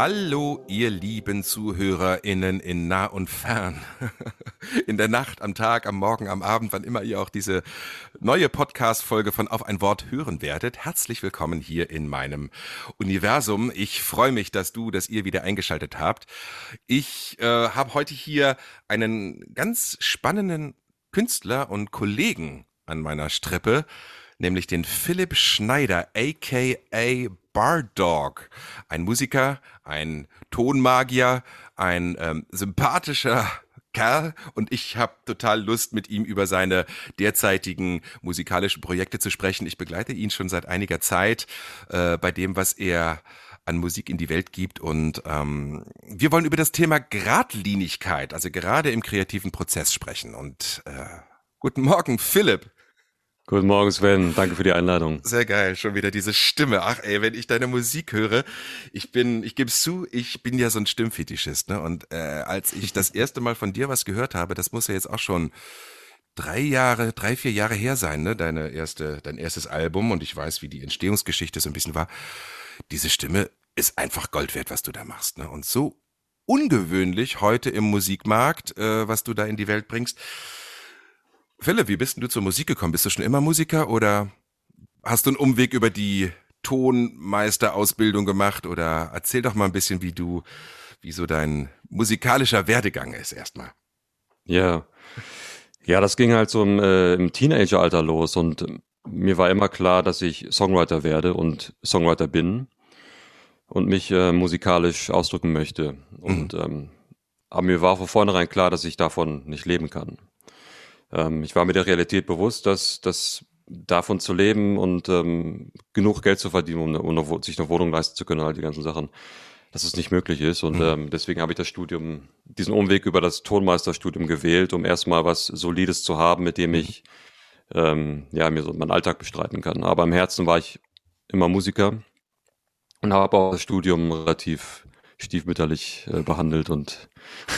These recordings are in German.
Hallo, ihr lieben ZuhörerInnen in nah und fern. In der Nacht, am Tag, am Morgen, am Abend, wann immer ihr auch diese neue Podcast-Folge von Auf ein Wort hören werdet. Herzlich willkommen hier in meinem Universum. Ich freue mich, dass du, dass ihr wieder eingeschaltet habt. Ich äh, habe heute hier einen ganz spannenden Künstler und Kollegen an meiner Strippe, nämlich den Philipp Schneider, aka Bardog. Ein Musiker, ein Tonmagier, ein ähm, sympathischer Kerl und ich habe total Lust, mit ihm über seine derzeitigen musikalischen Projekte zu sprechen. Ich begleite ihn schon seit einiger Zeit äh, bei dem, was er an Musik in die Welt gibt. Und ähm, wir wollen über das Thema Gradlinigkeit, also gerade im kreativen Prozess sprechen. Und äh, guten Morgen, Philipp. Guten Morgen, Sven. Danke für die Einladung. Sehr geil, schon wieder diese Stimme. Ach ey, wenn ich deine Musik höre, ich bin, ich gebe zu, ich bin ja so ein Stimmfetischist, ne? Und äh, als ich das erste Mal von dir was gehört habe, das muss ja jetzt auch schon drei Jahre, drei, vier Jahre her sein, ne? Deine erste, dein erstes Album und ich weiß, wie die Entstehungsgeschichte so ein bisschen war. Diese Stimme ist einfach Gold wert, was du da machst, ne? Und so ungewöhnlich heute im Musikmarkt, äh, was du da in die Welt bringst. Philipp, wie bist denn du zur Musik gekommen? Bist du schon immer Musiker oder hast du einen Umweg über die Tonmeisterausbildung gemacht? Oder erzähl doch mal ein bisschen, wie du, wie so dein musikalischer Werdegang ist erstmal. Ja. Ja, das ging halt so im, äh, im Teenageralter los und mir war immer klar, dass ich Songwriter werde und Songwriter bin und mich äh, musikalisch ausdrücken möchte. Und ähm, aber mir war von vornherein klar, dass ich davon nicht leben kann. Ähm, ich war mir der Realität bewusst, dass, dass davon zu leben und ähm, genug Geld zu verdienen, um, eine, um sich eine Wohnung leisten zu können, all die ganzen Sachen, dass es nicht möglich ist. Und Mhm. ähm, deswegen habe ich das Studium, diesen Umweg über das Tonmeisterstudium gewählt, um erstmal was Solides zu haben, mit dem ich ähm, ja, mir so meinen Alltag bestreiten kann. Aber im Herzen war ich immer Musiker und habe auch das Studium relativ stiefmütterlich äh, behandelt und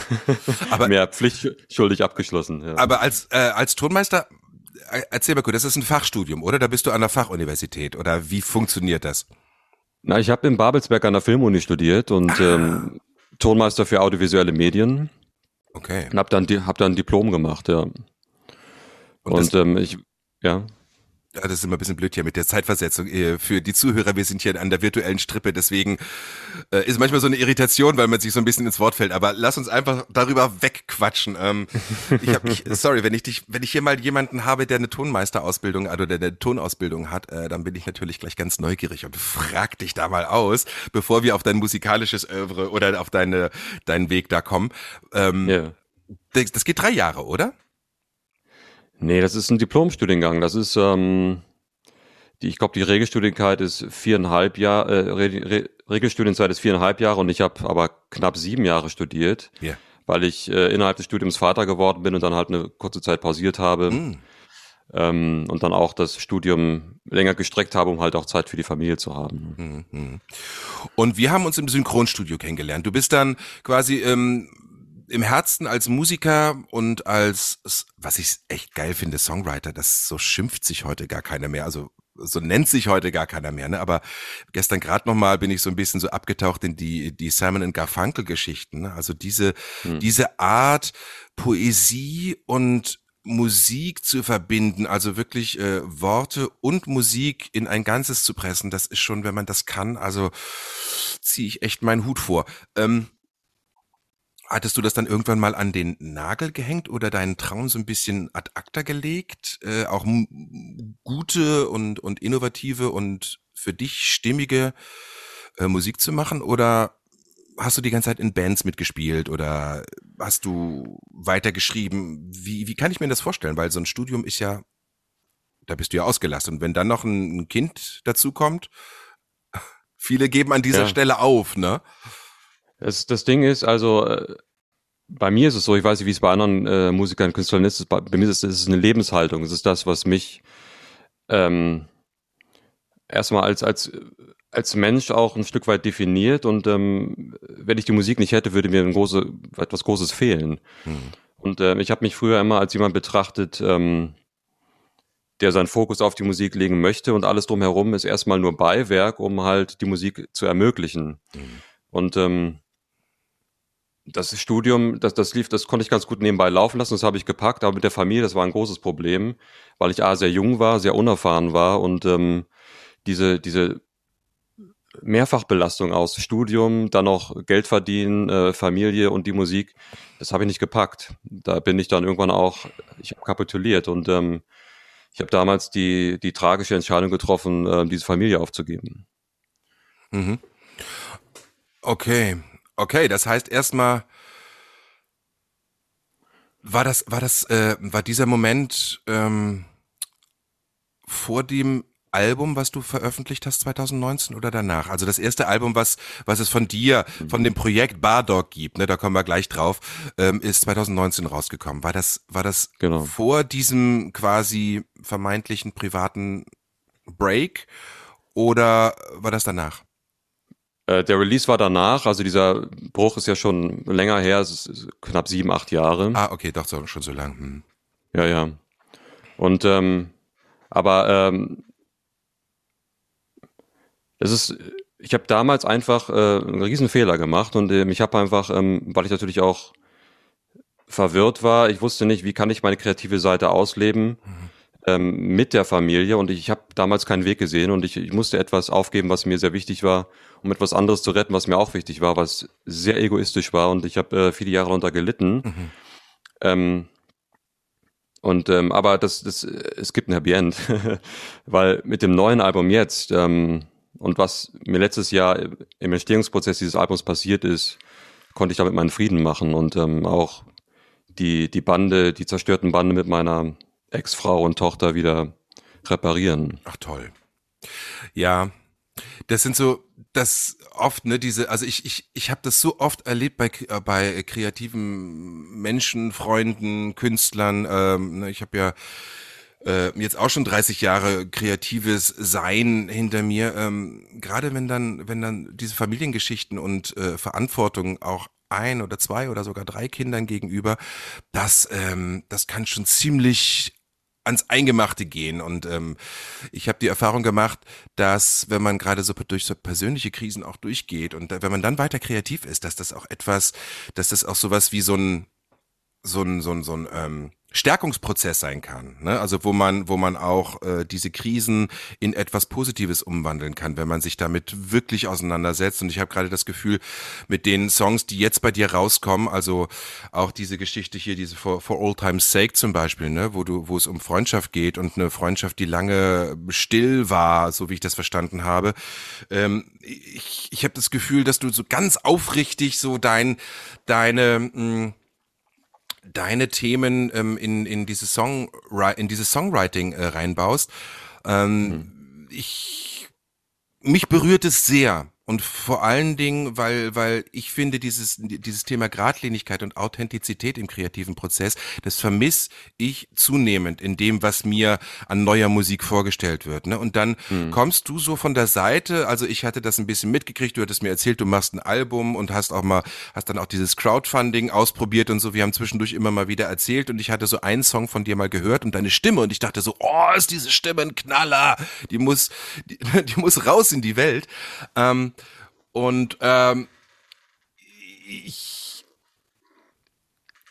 Aber- mehr pflichtschuldig abgeschlossen. Ja. Aber als, äh, als Tonmeister, äh, erzähl mal kurz, das ist ein Fachstudium, oder? Da bist du an der Fachuniversität, oder wie funktioniert das? Na, ich habe in Babelsberg an der Filmuni studiert und ähm, Tonmeister für audiovisuelle Medien Okay. und habe dann, hab dann ein Diplom gemacht, ja. Und, Und, ähm, ich, ja, ja, das ist immer ein bisschen blöd hier mit der Zeitversetzung. Äh, Für die Zuhörer, wir sind hier an der virtuellen Strippe, deswegen äh, ist manchmal so eine Irritation, weil man sich so ein bisschen ins Wort fällt. Aber lass uns einfach darüber wegquatschen. Ähm, ich hab mich, sorry, wenn ich dich, wenn ich hier mal jemanden habe, der eine Tonmeisterausbildung also der eine Tonausbildung hat, äh, dann bin ich natürlich gleich ganz neugierig und frag dich da mal aus, bevor wir auf dein musikalisches Övre oder auf deine deinen Weg da kommen. Ähm, das, das geht drei Jahre, oder? Nee, das ist ein Diplomstudiengang. Das ist, ähm, die, ich glaube, die Regelstudienzeit ist viereinhalb Jahre, äh, Re Re Regelstudienzeit ist viereinhalb Jahre und ich habe aber knapp sieben Jahre studiert, Ja. weil ich äh, innerhalb des Studiums Vater geworden bin und dann halt eine kurze Zeit pausiert habe. Mm. ähm, und dann auch das Studium länger gestreckt habe, um halt auch Zeit für die Familie zu haben. Mhm. Und wir haben uns im Synchronstudio kennengelernt. Du bist dann quasi ähm, im Herzen als Musiker und als, was ich echt geil finde, Songwriter. Das so schimpft sich heute gar keiner mehr. Also so nennt sich heute gar keiner mehr. Ne? Aber gestern gerade noch mal bin ich so ein bisschen so abgetaucht in die die Simon and Garfunkel Geschichten. Ne? Also diese Hm. diese Art Poesie und Musik zu verbinden, also wirklich äh, Worte und Musik in ein Ganzes zu pressen, das ist schon, wenn man das kann, also ziehe ich echt meinen Hut vor. Ähm, hattest du das dann irgendwann mal an den Nagel gehängt oder deinen Traum so ein bisschen ad acta gelegt, äh, auch gute und, und innovative und für dich stimmige äh, Musik zu machen oder hast du die ganze Zeit in Bands mitgespielt oder hast du weitergeschrieben? Wie, wie kann ich mir das vorstellen? Weil so ein Studium ist ja, da bist du ja ausgelastet. Und wenn dann noch ein, ein Kind dazu kommt, viele geben an dieser Ja. Stelle auf, ne? Das, das Ding ist also, äh, bei mir ist es so, ich weiß nicht, wie es bei anderen äh, Musikern, Künstlern ist, bei, bei mir ist es, ist eine Lebenshaltung. Es ist das, was mich ähm, erstmal als, als, als Mensch auch ein Stück weit definiert. Und ähm, wenn ich die Musik nicht hätte, würde mir ein große, etwas Großes fehlen. Hm. Und äh, ich habe mich früher immer als jemand betrachtet, ähm, der seinen Fokus auf die Musik legen möchte und alles drumherum ist erstmal nur Beiwerk, um halt die Musik zu ermöglichen. Mhm. Und ähm, das Studium, das, das lief, das konnte ich ganz gut nebenbei laufen lassen, das habe ich gepackt, aber mit der Familie, das war ein großes Problem, weil ich A, sehr jung war, sehr unerfahren war und ähm, diese, diese Mehrfachbelastung aus Studium, dann noch Geld verdienen, äh, Familie und die Musik, das habe ich nicht gepackt. Da bin ich dann irgendwann auch, ich habe kapituliert und ähm, ich habe damals die, die tragische Entscheidung getroffen, äh, diese Familie aufzugeben. Mhm. Okay, okay, das heißt erstmal war das, war das, äh, war dieser Moment ähm, vor dem Album, was du veröffentlicht hast 2019 oder danach? Also das erste Album, was, was es von dir, von dem Projekt Bardog gibt, ne, da kommen wir gleich drauf, ähm, ist 2019 rausgekommen. War das, war das genau. vor diesem quasi vermeintlichen privaten Break oder war das danach? Äh, der Release war danach, also dieser Bruch ist ja schon länger her, es ist knapp sieben, acht Jahre. Ah, okay, doch schon so lang. Hm. Ja, ja. Und ähm, aber ähm, es ist, ich habe damals einfach äh, einen riesen Fehler gemacht und ähm, ich habe einfach, ähm, weil ich natürlich auch verwirrt war, ich wusste nicht, wie kann ich meine kreative Seite ausleben mhm. Ähm, mit der Familie und ich, ich habe damals keinen Weg gesehen und ich, ich musste etwas aufgeben, was mir sehr wichtig war, um etwas anderes zu retten, was mir auch wichtig war, was sehr egoistisch war und ich habe äh, viele Jahre darunter gelitten. Mhm. Ähm, und ähm, aber das, das, es gibt ein Happy End, weil mit dem neuen Album jetzt ähm, und was mir letztes Jahr im Entstehungsprozess dieses Albums passiert ist, konnte ich damit meinen Frieden machen und ähm, auch die, die Bande, die zerstörten Bande mit meiner Ex-Frau und Tochter wieder reparieren. Ach toll. Ja, das sind so, das oft, ne, diese, also ich, ich, ich habe das so oft erlebt bei, äh, bei kreativen Menschen, Freunden, Künstlern. Ähm, ne, ich habe ja äh, jetzt auch schon 30 Jahre kreatives Sein hinter mir. Ähm, Gerade wenn dann, wenn dann diese Familiengeschichten und äh, Verantwortung auch ein oder zwei oder sogar drei Kindern gegenüber, das, ähm, das kann schon ziemlich ans Eingemachte gehen. Und ähm, ich habe die Erfahrung gemacht, dass wenn man gerade so durch so persönliche Krisen auch durchgeht und wenn man dann weiter kreativ ist, dass das auch etwas, dass das auch sowas wie so ein so ein so ein so ein ähm, Stärkungsprozess sein kann, ne? also wo man, wo man auch äh, diese Krisen in etwas Positives umwandeln kann, wenn man sich damit wirklich auseinandersetzt. Und ich habe gerade das Gefühl, mit den Songs, die jetzt bei dir rauskommen, also auch diese Geschichte hier, diese For, For All Time's Sake zum Beispiel, ne? wo du, wo es um Freundschaft geht und eine Freundschaft, die lange still war, so wie ich das verstanden habe. Ähm, ich ich habe das Gefühl, dass du so ganz aufrichtig so dein, deine mh, hm, deine Themen ähm, in, in, diese Song, in dieses Songwriting äh, reinbaust. Ähm, mhm. Ich, mich berührt es sehr. Und vor allen Dingen, weil, weil ich finde, dieses, dieses Thema Gradlinigkeit und Authentizität im kreativen Prozess, das vermiss ich zunehmend in dem, was mir an neuer Musik vorgestellt wird. Ne? Und dann mhm. kommst du so von der Seite, also ich hatte das ein bisschen mitgekriegt, du hattest mir erzählt, du machst ein Album und hast auch mal, hast dann auch dieses Crowdfunding ausprobiert und so. Wir haben zwischendurch immer mal wieder erzählt und ich hatte so einen Song von dir mal gehört und deine Stimme und ich dachte so, oh, ist diese Stimme ein Knaller, die muss, die, die muss raus in die Welt. Ähm, und ähm, ich,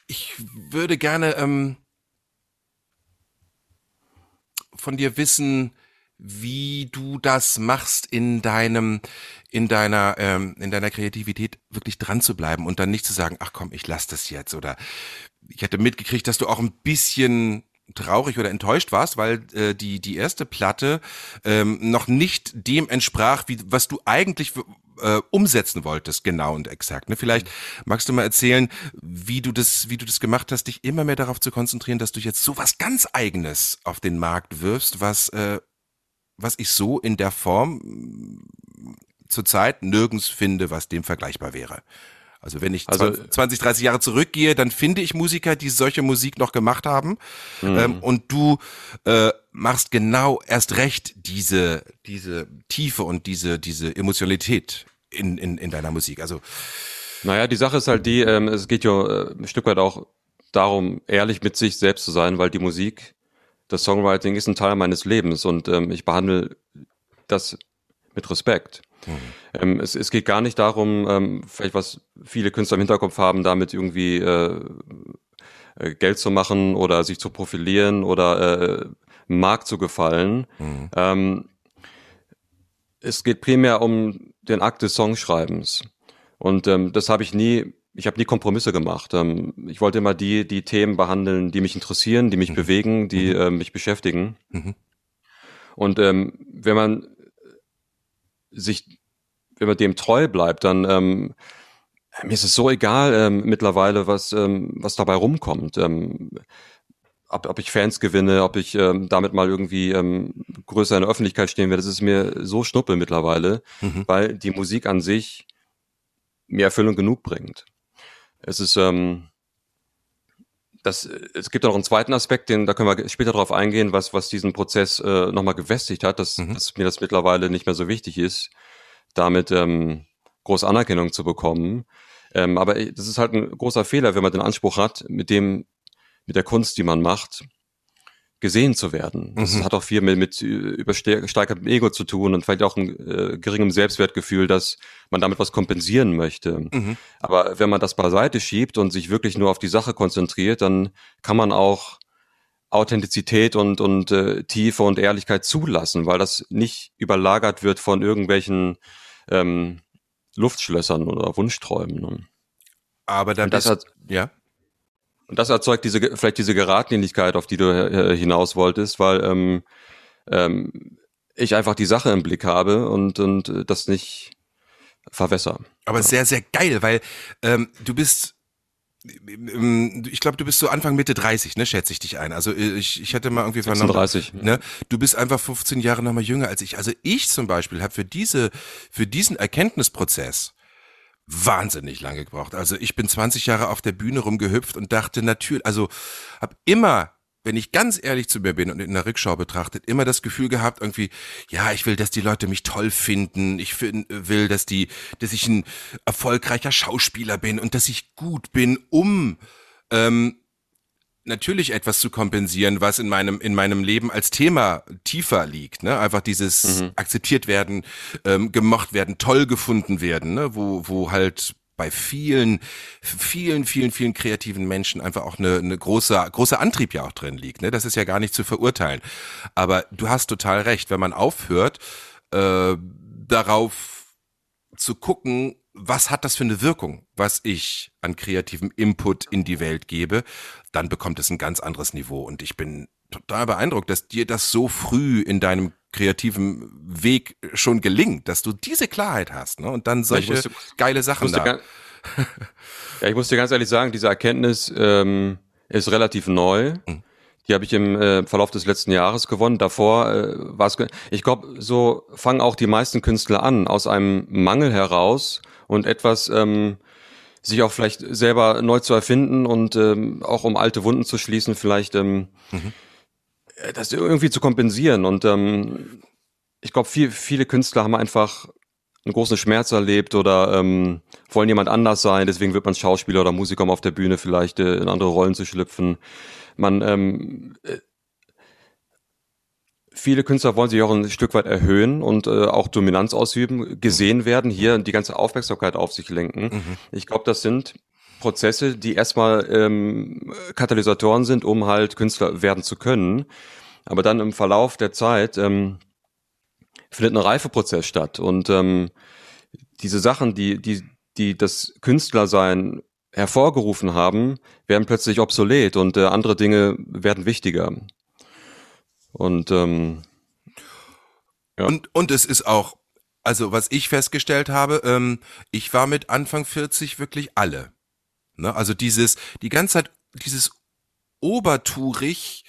ich würde gerne ähm, von dir wissen, wie du das machst in deinem in deiner ähm, in deiner Kreativität wirklich dran zu bleiben und dann nicht zu sagen ach komm ich lass das jetzt. Oder ich hatte mitgekriegt dass du auch ein bisschen traurig oder enttäuscht warst, weil äh, die die erste Platte ähm, noch nicht dem entsprach, wie was du eigentlich äh, umsetzen wolltest, genau und exakt. Ne? Vielleicht magst du mal erzählen, wie du das, wie du das gemacht hast, dich immer mehr darauf zu konzentrieren, dass du jetzt so was ganz Eigenes auf den Markt wirfst, was, äh, was ich so in der Form mm, zurzeit nirgends finde, was dem vergleichbar wäre. Also wenn ich also, 20, 30 Jahre zurückgehe, dann finde ich Musiker, die solche Musik noch gemacht haben. Mhm. Ähm, und du äh, machst genau erst recht diese, diese Tiefe und diese, diese Emotionalität in, in, in deiner Musik. Also naja, die Sache ist halt die, ähm, es geht ja äh, ein Stück weit auch darum, ehrlich mit sich selbst zu sein, weil die Musik, das Songwriting ist ein Teil meines Lebens und ähm, ich behandle das mit Respekt. Mhm. Ähm, es, es geht gar nicht darum, ähm, vielleicht was viele Künstler im Hinterkopf haben, damit irgendwie äh, äh, Geld zu machen oder sich zu profilieren oder äh, Markt zu gefallen. Mhm. Ähm, es geht primär um den Akt des Songschreibens. Und ähm, das habe ich nie, ich habe nie Kompromisse gemacht. Ähm, ich wollte immer die, die Themen behandeln, die mich interessieren, die mich mhm. bewegen, die mhm. äh, mich beschäftigen. Mhm. Und ähm, wenn man sich, wenn man dem treu bleibt, dann ähm, mir ist es so egal ähm, mittlerweile, was, ähm, was dabei rumkommt. Ähm, ob, ob ich Fans gewinne, ob ich ähm, damit mal irgendwie ähm, größer in der Öffentlichkeit stehen werde, das ist mir so schnuppe mittlerweile, mhm. weil die Musik an sich mir Erfüllung genug bringt. Es ist, ähm, das, es gibt auch noch einen zweiten Aspekt, den, da können wir später darauf eingehen, was, was diesen Prozess äh, nochmal gewestigt hat, dass, mhm. dass mir das mittlerweile nicht mehr so wichtig ist, damit ähm, große Anerkennung zu bekommen. Ähm, aber das ist halt ein großer Fehler, wenn man den Anspruch hat, mit dem, mit der Kunst, die man macht, gesehen zu werden. Das mhm. hat auch viel mit, mit übersteigertem Ego zu tun und vielleicht auch ein äh, geringem Selbstwertgefühl, dass man damit was kompensieren möchte. Mhm. Aber wenn man das beiseite schiebt und sich wirklich nur auf die Sache konzentriert, dann kann man auch Authentizität und, und äh, Tiefe und Ehrlichkeit zulassen, weil das nicht überlagert wird von irgendwelchen ähm, Luftschlössern oder Wunschträumen. Ne? Aber dann das hat, ja. Und das erzeugt diese, vielleicht diese Geradlinigkeit, auf die du äh, hinaus wolltest, weil ähm, ähm, ich einfach die Sache im Blick habe und, und das nicht verwässer. Aber sehr, sehr geil, weil ähm, du bist ähm, ich glaube, du bist so Anfang Mitte 30, ne, schätze ich dich ein. Also äh, ich, ich hätte mal irgendwie vernommen, 30. ne, du bist einfach 15 Jahre noch mal jünger als ich. Also ich zum Beispiel habe für diese, für diesen Erkenntnisprozess wahnsinnig lange gebraucht. Also ich bin 20 Jahre auf der Bühne rumgehüpft und dachte natürlich, also habe immer wenn ich ganz ehrlich zu mir bin und in der Rückschau betrachtet, immer das Gefühl gehabt, irgendwie, ja, ich will, dass die Leute mich toll finden, ich find, will, dass die, dass ich ein erfolgreicher Schauspieler bin und dass ich gut bin, um ähm, natürlich etwas zu kompensieren, was in meinem in meinem Leben als Thema tiefer liegt. Ne? Einfach dieses mhm. akzeptiert werden, ähm, gemocht werden, toll gefunden werden, ne? wo wo halt bei vielen, vielen, vielen, vielen kreativen Menschen einfach auch eine, eine große, große Antrieb ja auch drin liegt. Ne? Das ist ja gar nicht zu verurteilen. Aber du hast total recht, wenn man aufhört, äh, darauf zu gucken, was hat das für eine Wirkung, was ich an kreativem Input in die Welt gebe, dann bekommt es ein ganz anderes Niveau. Und ich bin total beeindruckt, dass dir das so früh in deinem kreativen Weg schon gelingt, dass du diese Klarheit hast ne? und dann solche musste, geile Sachen da. Ganz, ja, ich muss dir ganz ehrlich sagen, diese Erkenntnis ähm, ist relativ neu. Mhm. Die habe ich im äh, Verlauf des letzten Jahres gewonnen. Davor äh, war es, ich glaube, so fangen auch die meisten Künstler an, aus einem Mangel heraus und etwas ähm, sich auch vielleicht selber neu zu erfinden und ähm, auch um alte Wunden zu schließen, vielleicht ähm, mhm. das irgendwie zu kompensieren. Und ähm, ich glaube, viel, viele Künstler haben einfach einen großen Schmerz erlebt oder ähm, wollen jemand anders sein, deswegen wird man Schauspieler oder Musiker, um auf der Bühne vielleicht äh, in andere Rollen zu schlüpfen. Man ähm, äh, viele Künstler wollen sich auch ein Stück weit erhöhen und äh, auch Dominanz ausüben, gesehen werden, hier die ganze Aufmerksamkeit auf sich lenken. Mhm. Ich glaube, das sind Prozesse, die erstmal ähm, Katalysatoren sind, um halt Künstler werden zu können. Aber dann im Verlauf der Zeit ähm, findet ein Reifeprozess statt. Und ähm, diese Sachen, die, die, die das Künstlersein hervorgerufen haben, werden plötzlich obsolet und äh, andere Dinge werden wichtiger. Und, ähm, ja. und, und es ist auch, also was ich festgestellt habe, ähm, ich war mit Anfang 40 wirklich alle. Ne? Also dieses, die ganze Zeit, dieses obertourig,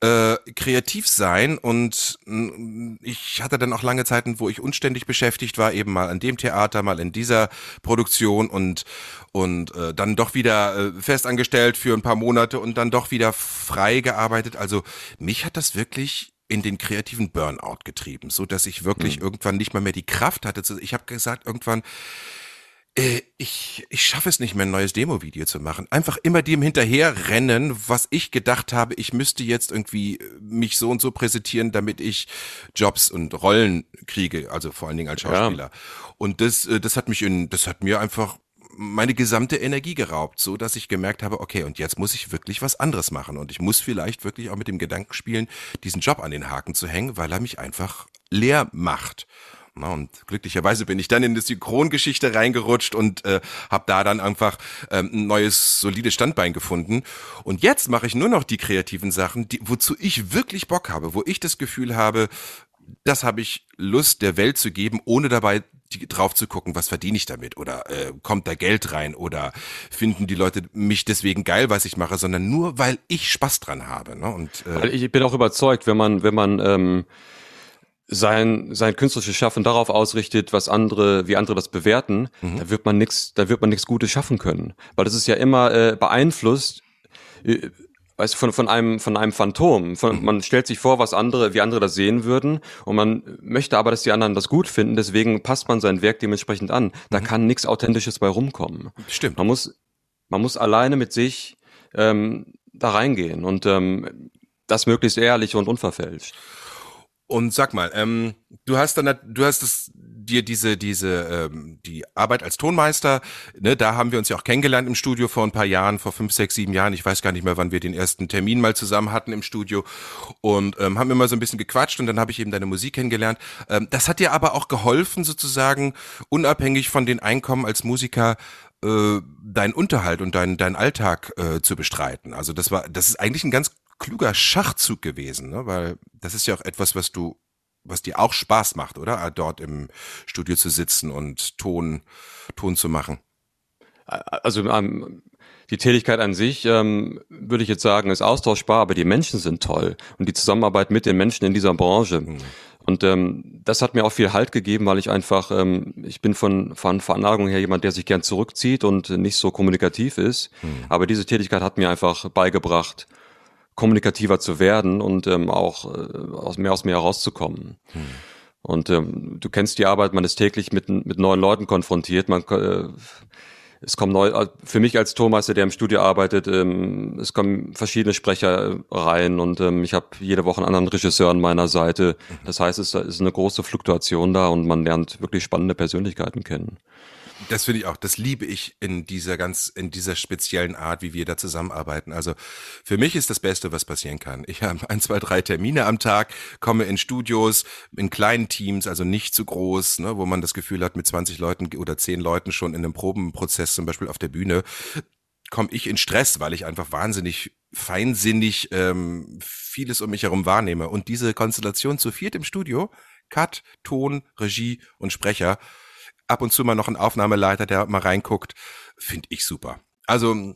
äh, kreativ sein und mm, ich hatte dann auch lange Zeiten, wo ich unständig beschäftigt war, eben mal an dem Theater, mal in dieser Produktion und und äh, dann doch wieder äh, festangestellt für ein paar Monate und dann doch wieder frei gearbeitet. Also mich hat das wirklich in den kreativen Burnout getrieben, so dass ich wirklich mhm. irgendwann nicht mal mehr die Kraft hatte. Ich habe gesagt, irgendwann äh, ich, ich schaffe es nicht mehr, ein neues Demo-Video zu machen. Einfach immer dem hinterher rennen, was ich gedacht habe, ich müsste jetzt irgendwie äh, mich so und so präsentieren, damit ich Jobs und Rollen kriege, also vor allen Dingen als Schauspieler. Ja. Und das, äh, das hat mich in, das hat mir einfach meine gesamte Energie geraubt, so dass ich gemerkt habe, okay, und jetzt muss ich wirklich was anderes machen und ich muss vielleicht wirklich auch mit dem Gedanken spielen, diesen Job an den Haken zu hängen, weil er mich einfach leer macht. Und glücklicherweise bin ich dann in die Synchrongeschichte reingerutscht und äh, habe da dann einfach ähm, ein neues, solides Standbein gefunden. Und jetzt mache ich nur noch die kreativen Sachen, die, wozu ich wirklich Bock habe, wo ich das Gefühl habe, das habe ich Lust der Welt zu geben, ohne dabei die, drauf zu gucken, was verdiene ich damit oder äh, kommt da Geld rein oder finden die Leute mich deswegen geil, was ich mache, sondern nur weil ich Spaß dran habe. Ne? Und äh, ich bin auch überzeugt, wenn man wenn man ähm, sein, sein künstlerisches Schaffen darauf ausrichtet, was andere, wie andere das bewerten, mhm. da wird man nichts, da wird man nichts Gutes schaffen können. Weil das ist ja immer äh, beeinflusst, äh, weißt du, von, von einem, von einem Phantom. Von, mhm. Man stellt sich vor, was andere, wie andere das sehen würden, und man möchte aber, dass die anderen das gut finden, deswegen passt man sein Werk dementsprechend an. Da mhm. kann nichts Authentisches bei rumkommen. Stimmt. Man muss, man muss alleine mit sich ähm, da reingehen und ähm, das möglichst ehrlich und unverfälscht. Und sag mal, ähm, du hast dann, du hast es dir diese, diese, ähm, die Arbeit als Tonmeister, ne, da haben wir uns ja auch kennengelernt im Studio vor ein paar Jahren, vor fünf, sechs, sieben Jahren. Ich weiß gar nicht mehr, wann wir den ersten Termin mal zusammen hatten im Studio und ähm, haben immer so ein bisschen gequatscht und dann habe ich eben deine Musik kennengelernt. Ähm, das hat dir aber auch geholfen, sozusagen unabhängig von den Einkommen als Musiker äh, deinen Unterhalt und deinen deinen Alltag äh, zu bestreiten. Also das war, das ist eigentlich ein ganz kluger Schachzug gewesen, ne? weil das ist ja auch etwas, was du, was dir auch Spaß macht, oder? Ah, dort im Studio zu sitzen und Ton, Ton zu machen. Also ähm, die Tätigkeit an sich, ähm, würde ich jetzt sagen, ist austauschbar, aber die Menschen sind toll und die Zusammenarbeit mit den Menschen in dieser Branche. Mhm. Und ähm, das hat mir auch viel Halt gegeben, weil ich einfach, ähm, ich bin von, von Veranlagung her jemand, der sich gern zurückzieht und nicht so kommunikativ ist. Mhm. Aber diese Tätigkeit hat mir einfach beigebracht, kommunikativer zu werden und ähm, auch äh, aus mehr aus mir herauszukommen. Hm. Und ähm, du kennst die Arbeit, man ist täglich mit, mit neuen Leuten konfrontiert. Man, äh, es kommen neu, äh, für mich als Tormeister, der im Studio arbeitet, ähm, es kommen verschiedene Sprecher rein und ähm, ich habe jede Woche einen anderen Regisseur an meiner Seite. Mhm. Das heißt, es ist eine große Fluktuation da und man lernt wirklich spannende Persönlichkeiten kennen. Das finde ich auch, das liebe ich in dieser ganz, in dieser speziellen Art, wie wir da zusammenarbeiten. Also für mich ist das Beste, was passieren kann. Ich habe ein, zwei, drei Termine am Tag, komme in Studios, in kleinen Teams, also nicht zu groß, ne, wo man das Gefühl hat, mit 20 Leuten oder 10 Leuten schon in einem Probenprozess, zum Beispiel auf der Bühne, komme ich in Stress, weil ich einfach wahnsinnig feinsinnig ähm, vieles um mich herum wahrnehme. Und diese Konstellation zu viert im Studio, Cut, Ton, Regie und Sprecher, ab und zu mal noch ein Aufnahmeleiter, der mal reinguckt. Finde ich super. Also,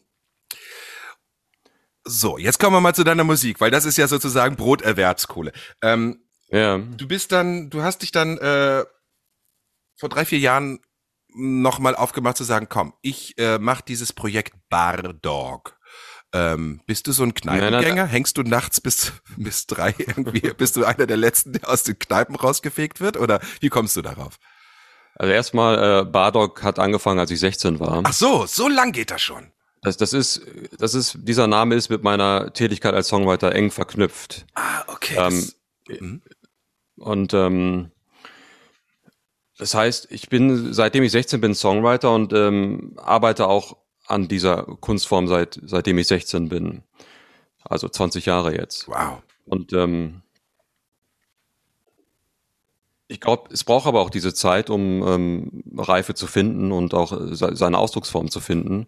so, jetzt kommen wir mal zu deiner Musik, weil das ist ja sozusagen Broterwerbskohle. Ähm, ja. Du bist dann, du hast dich dann äh, vor drei, vier Jahren nochmal aufgemacht zu sagen, komm, ich äh, mache dieses Projekt Bar Dog. Ähm, bist du so ein Kneipengänger? Hängst du nachts bis, bis drei irgendwie? bist du einer der Letzten, der aus den Kneipen rausgefegt wird? Oder wie kommst du darauf? Also erstmal, äh, Bardock hat angefangen, als ich 16 war. Ach so, so lang geht das schon. Das, das ist, das ist, dieser Name ist mit meiner Tätigkeit als Songwriter eng verknüpft. Ah, okay. Ähm, das, mhm. und ähm, das heißt, ich bin, seitdem ich 16 bin, Songwriter und ähm, arbeite auch an dieser Kunstform seit, seitdem ich 16 bin. Also 20 Jahre jetzt. Wow. Und ähm, ich glaube, es braucht aber auch diese Zeit, um ähm, Reife zu finden und auch äh, seine Ausdrucksform zu finden.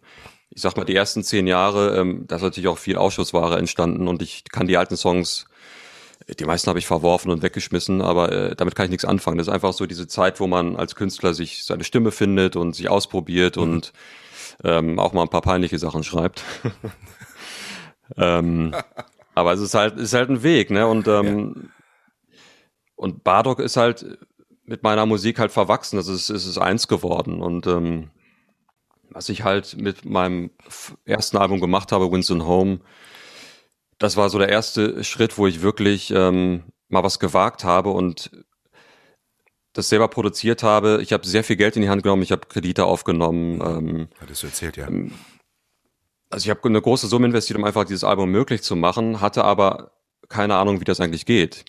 Ich sag mal, die ersten zehn Jahre, ähm, da ist natürlich auch viel Ausschussware entstanden und ich kann die alten Songs, die meisten habe ich verworfen und weggeschmissen, aber äh, damit kann ich nichts anfangen. Das ist einfach so diese Zeit, wo man als Künstler sich seine Stimme findet und sich ausprobiert mhm. und ähm, auch mal ein paar peinliche Sachen schreibt. ähm, Aber es ist halt, ist halt ein Weg, ne? Und, ähm, ja. Und Bardock ist halt mit meiner Musik halt verwachsen. Das ist, ist es eins geworden. Und ähm, was ich halt mit meinem ersten Album gemacht habe, Winston Home, das war so der erste Schritt, wo ich wirklich ähm, mal was gewagt habe und das selber produziert habe. Ich habe sehr viel Geld in die Hand genommen, ich habe Kredite aufgenommen. Ähm, Hattest du erzählt, ja. Ähm, also ich habe eine große Summe investiert, um einfach dieses Album möglich zu machen, hatte aber keine Ahnung, wie das eigentlich geht.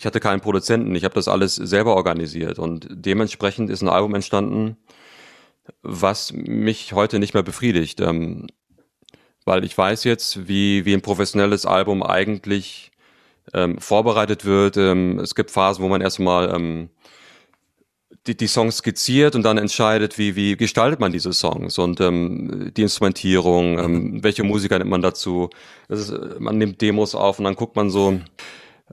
Ich hatte keinen Produzenten, ich habe das alles selber organisiert und dementsprechend ist ein Album entstanden, was mich heute nicht mehr befriedigt. Ähm, weil ich weiß jetzt, wie, wie ein professionelles Album eigentlich ähm, vorbereitet wird. Ähm, es gibt Phasen, wo man erstmal ähm, die, die Songs skizziert und dann entscheidet, wie, wie gestaltet man diese Songs und ähm, die Instrumentierung, ähm, welche Musiker nimmt man dazu. Ist, man nimmt Demos auf und dann guckt man so.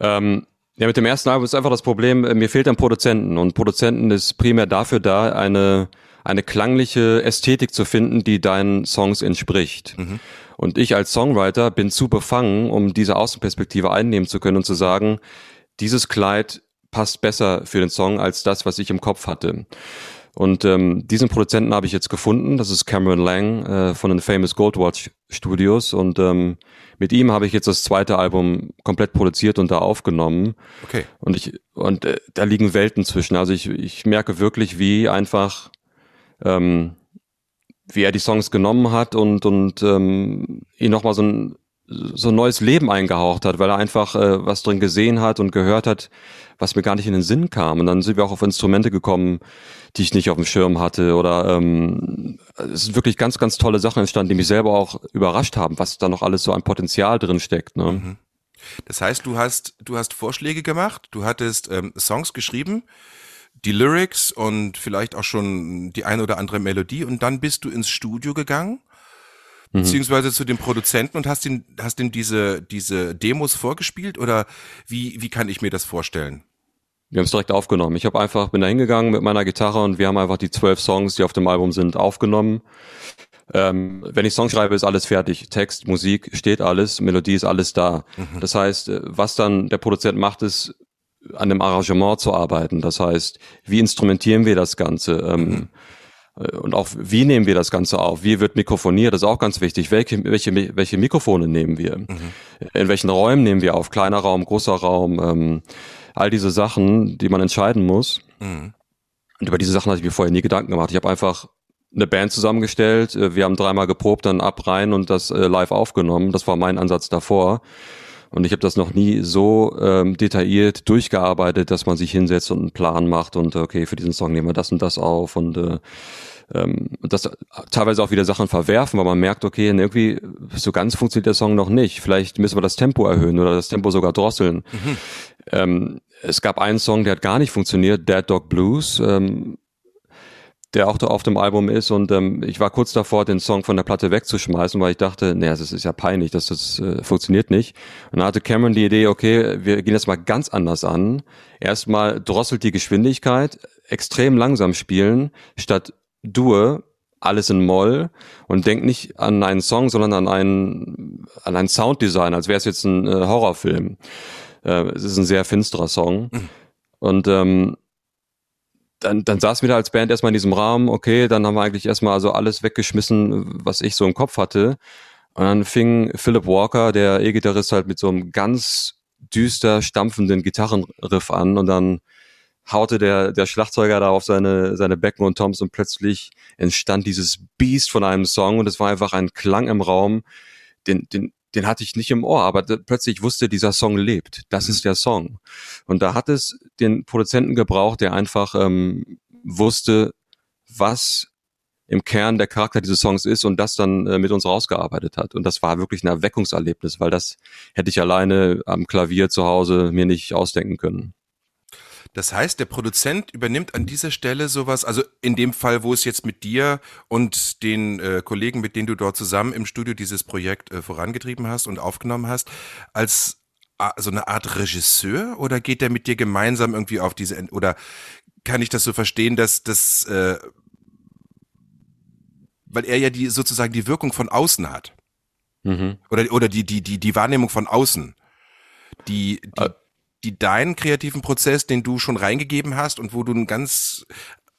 Ähm, ja, mit dem ersten Album ist einfach das Problem, äh, mir fehlt ein Produzenten und Produzenten ist primär dafür da, eine eine klangliche Ästhetik zu finden, die deinen Songs entspricht. Mhm. Und ich als Songwriter bin zu befangen, um diese Außenperspektive einnehmen zu können und zu sagen, dieses Kleid passt besser für den Song als das, was ich im Kopf hatte. Und ähm, diesen Produzenten habe ich jetzt gefunden. Das ist Cameron Lang äh, von den Famous Goldwatch Studios. Und ähm, mit ihm habe ich jetzt das zweite Album komplett produziert und da aufgenommen. Okay. Und ich und äh, da liegen Welten zwischen. Also ich, ich merke wirklich, wie einfach ähm, wie er die Songs genommen hat und, und ähm, ihn nochmal so ein, so ein neues Leben eingehaucht hat, weil er einfach äh, was drin gesehen hat und gehört hat, was mir gar nicht in den Sinn kam. Und dann sind wir auch auf Instrumente gekommen, die ich nicht auf dem Schirm hatte. Oder ähm, es sind wirklich ganz, ganz tolle Sachen entstanden, die mich selber auch überrascht haben, was da noch alles so an Potenzial drin steckt. Ne? Mhm. Das heißt, du hast, du hast Vorschläge gemacht, du hattest ähm, Songs geschrieben, die Lyrics und vielleicht auch schon die eine oder andere Melodie und dann bist du ins Studio gegangen, mhm. beziehungsweise zu dem Produzenten und hast ihm, hast ihm diese, diese Demos vorgespielt oder wie, wie kann ich mir das vorstellen? Wir haben es direkt aufgenommen. Ich habe einfach, bin da hingegangen mit meiner Gitarre und wir haben einfach die zwölf Songs, die auf dem Album sind, aufgenommen. Ähm, wenn ich Songs schreibe, ist alles fertig. Text, Musik, steht alles, Melodie ist alles da. Mhm. Das heißt, äh, was dann der Produzent macht, ist an dem Arrangement zu arbeiten. Das heißt, wie instrumentieren wir das Ganze? Ähm, mhm. Und auch, wie nehmen wir das Ganze auf? Wie wird mikrofoniert? Das ist auch ganz wichtig. Welche, welche, welche Mikrofone nehmen wir? Mhm. In welchen Räumen nehmen wir auf? Kleiner Raum, großer Raum? Ähm, all diese Sachen, die man entscheiden muss. Mhm. Und über diese Sachen hatte ich mir vorher nie Gedanken gemacht. Ich habe einfach eine Band zusammengestellt. Äh, wir haben dreimal geprobt, dann ab rein und das äh, live aufgenommen. Das war mein Ansatz davor. Und ich habe das noch nie so ähm, detailliert durchgearbeitet, dass man sich hinsetzt und einen Plan macht und okay, für diesen Song nehmen wir das und das auf und äh, ähm, das teilweise auch wieder Sachen verwerfen, weil man merkt, okay, irgendwie so ganz funktioniert der Song noch nicht. Vielleicht müssen wir das Tempo erhöhen oder das Tempo sogar drosseln. Mhm. Ähm, es gab einen Song, der hat gar nicht funktioniert, Dead Dog Blues. Ähm, der auch da auf dem Album ist. Und ähm, ich war kurz davor, den Song von der Platte wegzuschmeißen, weil ich dachte, naja, das ist ja peinlich, dass das äh, funktioniert nicht. Und dann hatte Cameron die Idee, okay, wir gehen das mal ganz anders an. Erstmal drosselt die Geschwindigkeit, extrem langsam spielen, statt Dur alles in Moll und denkt nicht an einen Song, sondern an einen, an ein Sounddesign, als wäre es jetzt ein äh, Horrorfilm. Äh, es ist ein sehr finsterer Song. Mhm. Und ähm, dann, dann saßen wir da als Band erstmal in diesem Rahmen, okay, dann haben wir eigentlich erstmal also alles weggeschmissen, was ich so im Kopf hatte. Und dann fing Philip Walker, der E-Gitarrist, halt mit so einem ganz düster stampfenden Gitarrenriff an und dann haute der, der Schlagzeuger da auf seine, seine Becken und Toms und plötzlich entstand dieses Beast von einem Song und es war einfach ein Klang im Raum, den, den, den hatte ich nicht im Ohr, aber plötzlich wusste, dieser Song lebt. Das mhm. ist der Song. Und da hat es den Produzenten gebraucht, der einfach ähm, wusste, was im Kern der Charakter dieses Songs ist und das dann äh, mit uns rausgearbeitet hat. Und das war wirklich ein Erweckungserlebnis, weil das hätte ich alleine am Klavier zu Hause mir nicht ausdenken können. Das heißt, der Produzent übernimmt an dieser Stelle sowas, also in dem Fall, wo es jetzt mit dir und den äh, Kollegen, mit denen du dort zusammen im Studio dieses Projekt äh, vorangetrieben hast und aufgenommen hast, als so eine Art Regisseur oder geht der mit dir gemeinsam irgendwie auf diese oder kann ich das so verstehen, dass das äh, weil er ja die sozusagen die Wirkung von außen hat? Mhm. Oder, oder die, die, die, die Wahrnehmung von außen, die, die, äh. Die deinen kreativen Prozess, den du schon reingegeben hast und wo du ein ganz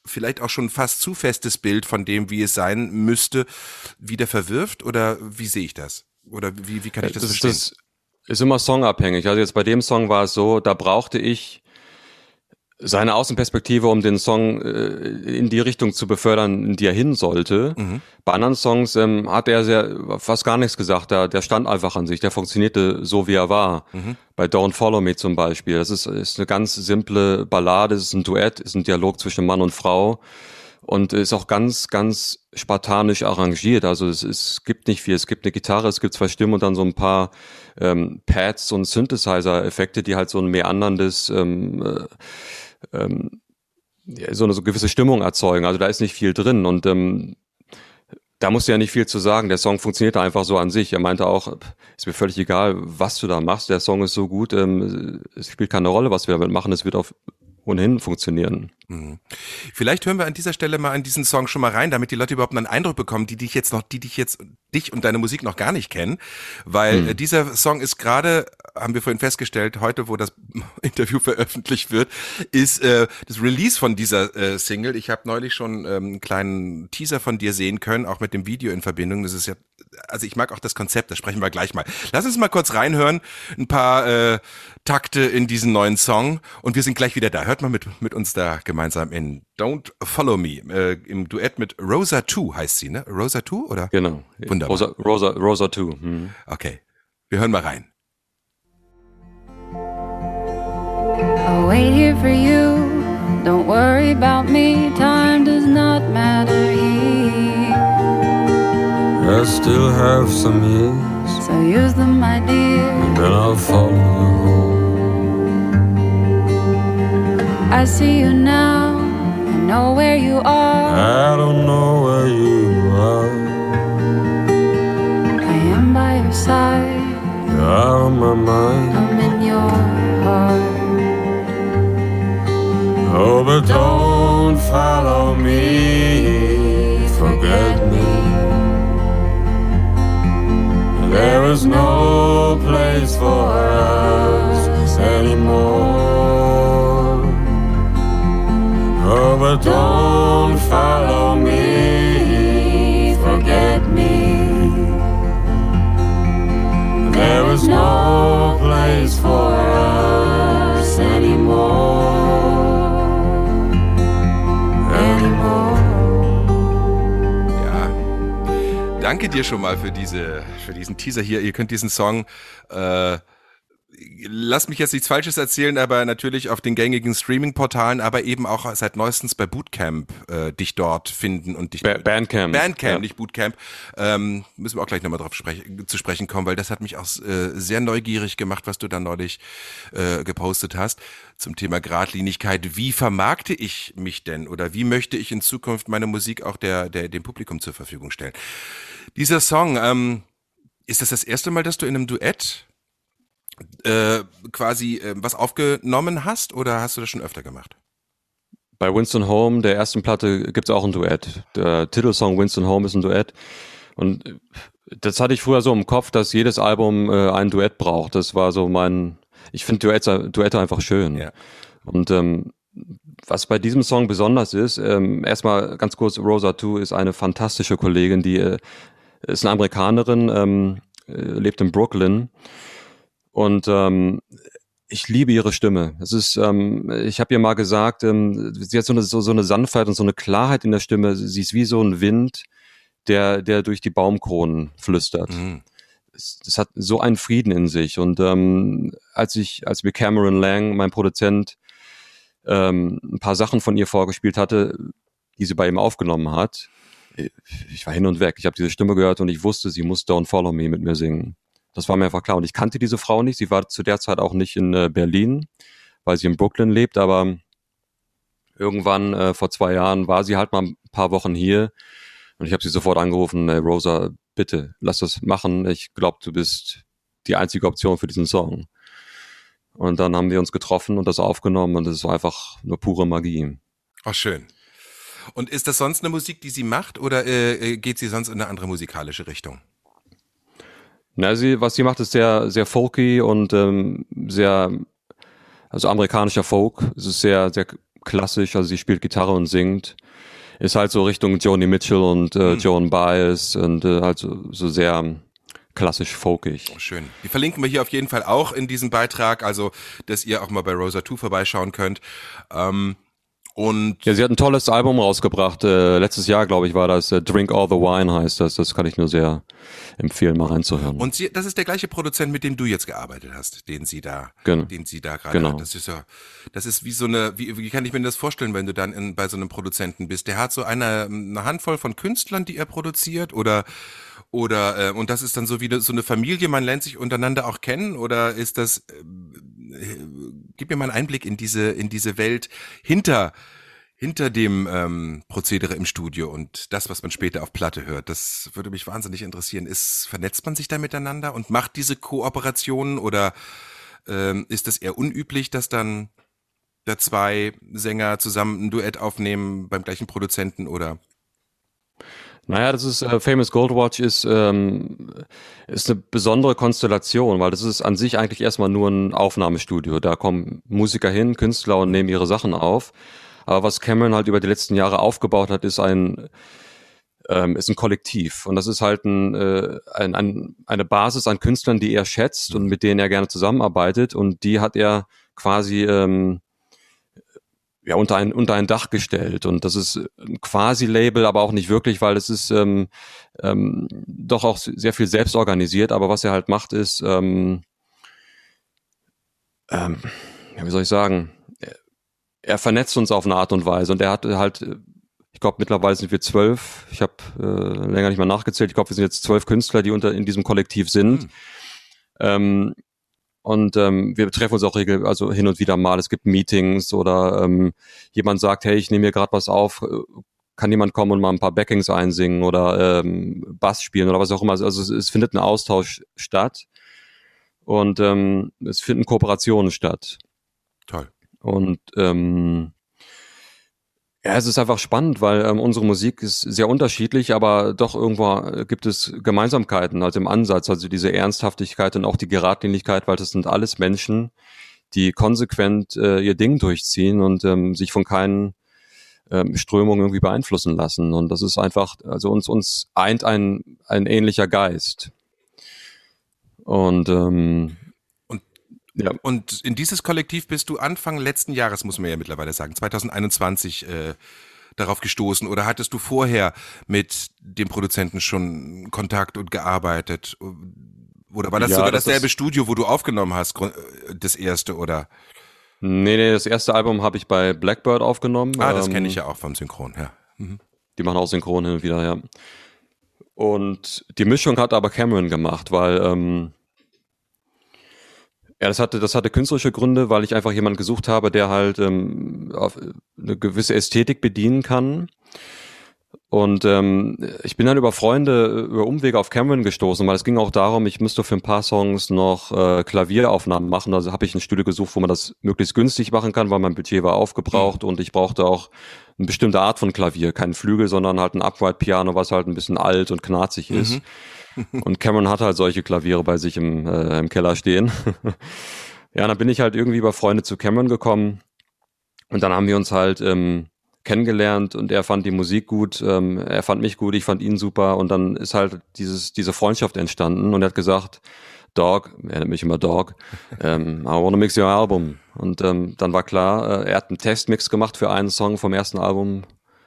vielleicht auch schon fast zu festes Bild von dem, wie es sein müsste, wieder verwirft? Oder wie sehe ich das? Oder wie, wie kann ich das, das verstehen? Das ist immer songabhängig. Also jetzt bei dem Song war es so, da brauchte ich seine Außenperspektive, um den Song äh, in die Richtung zu befördern, in die er hin sollte. Mhm. Bei anderen Songs ähm, hat er sehr, fast gar nichts gesagt. Der, der stand einfach an sich. Der funktionierte so, wie er war. Mhm. Bei Don't Follow Me zum Beispiel. Das ist, ist eine ganz simple Ballade. Es ist ein Duett, ist ein Dialog zwischen Mann und Frau. Und ist auch ganz, ganz spartanisch arrangiert. Also es, es gibt nicht viel. Es gibt eine Gitarre, es gibt zwei Stimmen und dann so ein paar ähm, Pads und Synthesizer-Effekte, die halt so ein meanderndes ähm, äh, ähm, so eine so gewisse Stimmung erzeugen. Also da ist nicht viel drin und ähm, da musst du ja nicht viel zu sagen. Der Song funktioniert einfach so an sich. Er meinte auch, ist mir völlig egal, was du da machst. Der Song ist so gut, ähm, es spielt keine Rolle, was wir damit machen. Es wird auf ohnehin funktionieren. Mhm. Vielleicht hören wir an dieser Stelle mal an diesen Song schon mal rein, damit die Leute überhaupt einen Eindruck bekommen, die dich jetzt noch, die dich jetzt, dich und deine Musik noch gar nicht kennen, weil mhm. dieser Song ist gerade, haben wir vorhin festgestellt, heute, wo das Interview veröffentlicht wird, ist äh, das Release von dieser äh, Single. Ich habe neulich schon ähm, einen kleinen Teaser von dir sehen können, auch mit dem Video in Verbindung. Das ist ja, also ich mag auch das Konzept, das sprechen wir gleich mal. Lass uns mal kurz reinhören, ein paar äh, Takte in diesen neuen Song und wir sind gleich wieder da. Hört mal mit, mit uns da gemeinsam in Don't Follow Me äh, im Duett mit Rosa 2 heißt sie, ne? Rosa 2 oder? Genau. Wunderbar. Rosa, Rosa, Rosa 2. Mhm. Okay. wir hören mal rein. I'll wait here for you. Don't worry about me, time does not matter here. I still have some years. So use them, my dear. And then I'll follow home. I see you now. I know where you are. I don't know where you by your side. You are on my mind. I'm in your heart. Oh, but don't follow me, forget me. There is no place for us anymore. Oh, but don't follow me, There is no place for us anymore. Anymore. Ja, danke dir schon mal für diese, für diesen Teaser hier. Ihr könnt diesen Song äh, lass mich jetzt nichts Falsches erzählen, aber natürlich auf den gängigen Streaming-Portalen, aber eben auch seit neuestens bei Bootcamp äh, dich dort finden und dich. Ba Bandcamp. Bandcamp, ja. nicht Bootcamp. Ähm, müssen wir auch gleich nochmal drauf sprech zu sprechen kommen, weil das hat mich auch äh, sehr neugierig gemacht, was du da neulich äh, gepostet hast zum Thema Gradlinigkeit. Wie vermarkte ich mich denn oder wie möchte ich in Zukunft meine Musik auch der, der, dem Publikum zur Verfügung stellen? Dieser Song, ähm, ist das das erste Mal, dass du in einem Duett äh, quasi äh, was aufgenommen hast oder hast du das schon öfter gemacht? Bei Winston Home, der ersten Platte, gibt es auch ein Duett. Der Titelsong Winston Home ist ein Duett. Und das hatte ich früher so im Kopf, dass jedes Album äh, ein Duett braucht. Das war so mein, ich finde Duette, Duette einfach schön. Ja. Und ähm, was bei diesem Song besonders ist, ähm, erstmal ganz kurz, Rosa 2 ist eine fantastische Kollegin, die äh, ist eine Amerikanerin, ähm, äh, lebt in Brooklyn und ähm, ich liebe ihre Stimme. Es ist, ähm, ich habe ihr mal gesagt, ähm, sie hat so eine, so, so eine Sanftheit und so eine Klarheit in der Stimme. Sie ist wie so ein Wind, der, der durch die Baumkronen flüstert. Mhm. Es, das hat so einen Frieden in sich. Und ähm, als ich, als mir Cameron Lang, mein Produzent, ähm, ein paar Sachen von ihr vorgespielt hatte, die sie bei ihm aufgenommen hat, ich war hin und weg. Ich habe diese Stimme gehört und ich wusste, sie muss Don't Follow Me mit mir singen. Das war mir einfach klar. Und ich kannte diese Frau nicht. Sie war zu der Zeit auch nicht in äh, Berlin, weil sie in Brooklyn lebt. Aber irgendwann äh, vor zwei Jahren war sie halt mal ein paar Wochen hier. Und ich habe sie sofort angerufen, hey, Rosa, bitte, lass das machen. Ich glaube, du bist die einzige Option für diesen Song. Und dann haben wir uns getroffen und das aufgenommen und es war einfach nur pure Magie. Ach, schön. Und ist das sonst eine Musik, die sie macht oder äh, äh geht sie sonst in eine andere musikalische Richtung? Na, sie, was sie macht, ist sehr, sehr folky und ähm, sehr, also amerikanischer Folk. Es ist sehr, sehr klassisch. Also sie spielt Gitarre und singt. Ist halt so Richtung Joni Mitchell und äh, mhm. Joan Baez und äh, halt so, so sehr klassisch folkig. Oh, schön. Die verlinken wir hier auf jeden Fall auch in diesem Beitrag, also dass ihr auch mal bei Rosa 2 vorbeischauen könnt. Ähm, und ja, sie hat ein tolles Album rausgebracht. Äh, letztes Jahr, glaube ich, war das. Äh, Drink All the Wine heißt das. Das kann ich nur sehr empfehlen, mal reinzuhören. Und sie, das ist der gleiche Produzent, mit dem du jetzt gearbeitet hast, den sie da, genau. den sie da gerade. Genau. Das ist ja, das ist wie so eine, wie, wie kann ich mir das vorstellen, wenn du dann in, bei so einem Produzenten bist? Der hat so eine, eine Handvoll von Künstlern, die er produziert, oder oder äh, und das ist dann so wie so eine Familie, man lernt sich untereinander auch kennen oder ist das äh, gib mir mal einen Einblick in diese in diese Welt hinter hinter dem ähm, Prozedere im Studio und das, was man später auf Platte hört. Das würde mich wahnsinnig interessieren. Ist vernetzt man sich da miteinander und macht diese Kooperationen oder ähm, ist das eher unüblich, dass dann da zwei Sänger zusammen ein Duett aufnehmen beim gleichen Produzenten oder? Naja, das ist äh, Famous Goldwatch ist, ähm, ist eine besondere Konstellation, weil das ist an sich eigentlich erstmal nur ein Aufnahmestudio. Da kommen Musiker hin, Künstler und nehmen ihre Sachen auf. Aber was Cameron halt über die letzten Jahre aufgebaut hat, ist ein ähm, ist ein Kollektiv und das ist halt ein, äh, ein, ein, eine Basis an Künstlern, die er schätzt und mit denen er gerne zusammenarbeitet und die hat er quasi ähm, ja, unter ein, unter ein Dach gestellt. Und das ist ein Quasi-Label, aber auch nicht wirklich, weil es ist ähm, ähm, doch auch sehr viel selbst organisiert. Aber was er halt macht, ist, ähm, ähm, ja, wie soll ich sagen, er vernetzt uns auf eine Art und Weise. Und er hat halt, ich glaube, mittlerweile sind wir zwölf. Ich habe äh, länger nicht mal nachgezählt. Ich glaube, wir sind jetzt zwölf Künstler, die unter in diesem Kollektiv sind. Mhm. Ähm, und ähm, wir treffen uns auch regel, also hin und wieder mal. Es gibt Meetings oder ähm, jemand sagt, hey, ich nehme hier gerade was auf, kann jemand kommen und mal ein paar Backings einsingen oder ähm, Bass spielen oder was auch immer. Also es, es findet ein Austausch statt und ähm, es finden Kooperationen statt. Toll. Und ähm, ja, es ist einfach spannend, weil ähm, unsere Musik ist sehr unterschiedlich, aber doch irgendwo äh, gibt es Gemeinsamkeiten, also im Ansatz, also diese Ernsthaftigkeit und auch die Geradlinigkeit, weil das sind alles Menschen, die konsequent äh, ihr Ding durchziehen und ähm, sich von keinen ähm, Strömungen irgendwie beeinflussen lassen. Und das ist einfach, also uns, uns eint ein, ein ähnlicher Geist. Und ähm, ja. Und in dieses Kollektiv bist du Anfang letzten Jahres, muss man ja mittlerweile sagen, 2021 äh, darauf gestoßen oder hattest du vorher mit dem Produzenten schon Kontakt und gearbeitet? Oder war das ja, sogar das dasselbe Studio, wo du aufgenommen hast, das erste oder? Nee, nee, das erste Album habe ich bei Blackbird aufgenommen. Ah, das ähm, kenne ich ja auch vom Synchron, ja. Mhm. Die machen auch Synchron hin und wieder, ja. Und die Mischung hat aber Cameron gemacht, weil ähm, ja, das hatte, das hatte künstlerische Gründe, weil ich einfach jemanden gesucht habe, der halt ähm, auf eine gewisse Ästhetik bedienen kann. Und ähm, ich bin dann über Freunde, über Umwege auf Cameron gestoßen, weil es ging auch darum, ich müsste für ein paar Songs noch äh, Klavieraufnahmen machen. Also habe ich ein Studio gesucht, wo man das möglichst günstig machen kann, weil mein Budget war aufgebraucht mhm. und ich brauchte auch eine bestimmte Art von Klavier, kein Flügel, sondern halt ein Upright Piano, was halt ein bisschen alt und knarzig ist. Mhm. Und Cameron hat halt solche Klaviere bei sich im, äh, im Keller stehen. ja, dann bin ich halt irgendwie über Freunde zu Cameron gekommen. Und dann haben wir uns halt ähm, kennengelernt und er fand die Musik gut, ähm, er fand mich gut, ich fand ihn super und dann ist halt dieses, diese Freundschaft entstanden und er hat gesagt, Dog, er nennt mich immer Dog, ähm, I wanna mix your album. Und ähm, dann war klar, äh, er hat einen Testmix gemacht für einen Song vom ersten Album,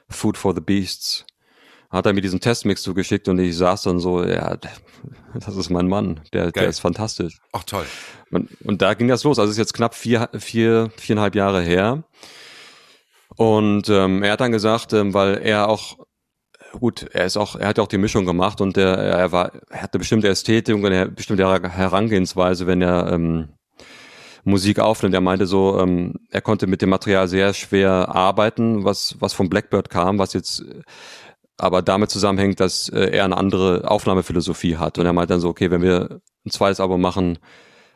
Food for the Beasts hat er mir diesen Testmix zugeschickt und ich saß dann so, ja, das ist mein Mann, der, der ist fantastisch. Ach toll. Und, und da ging das los. Also es ist jetzt knapp vier, vier, viereinhalb Jahre her. Und ähm, er hat dann gesagt, ähm, weil er auch gut, er ist auch, er hat ja auch die Mischung gemacht und der, er war, er hat eine bestimmte Ästhetik und eine bestimmte Herangehensweise, wenn er ähm, Musik aufnimmt. Er meinte so, ähm, er konnte mit dem Material sehr schwer arbeiten, was was von Blackbird kam, was jetzt aber damit zusammenhängt, dass äh, er eine andere Aufnahmephilosophie hat. Und er meint dann so, okay, wenn wir ein zweites Album machen,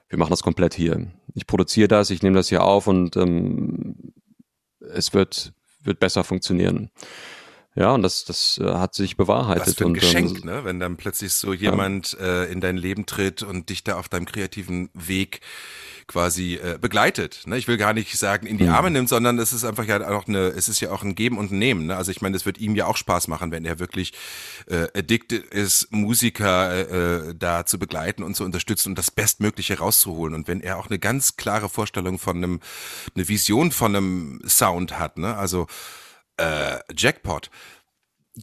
wir machen das komplett hier. Ich produziere das, ich nehme das hier auf und ähm, es wird, wird besser funktionieren. Ja, und das, das äh, hat sich bewahrheitet. Was für ein und, Geschenk, ähm, ne? wenn dann plötzlich so jemand äh, in dein Leben tritt und dich da auf deinem kreativen Weg quasi äh, begleitet. Ne? Ich will gar nicht sagen, in die Mhm. Arme nimmt, sondern es ist einfach ja auch eine, es ist ja auch ein Geben und ein Nehmen. Ne? Also ich meine, es wird ihm ja auch Spaß machen, wenn er wirklich äh, addicted ist, Musiker äh, da zu begleiten und zu unterstützen und das Bestmögliche rauszuholen. Und wenn er auch eine ganz klare Vorstellung von einem, eine Vision von einem Sound hat, ne? Also äh, Jackpot.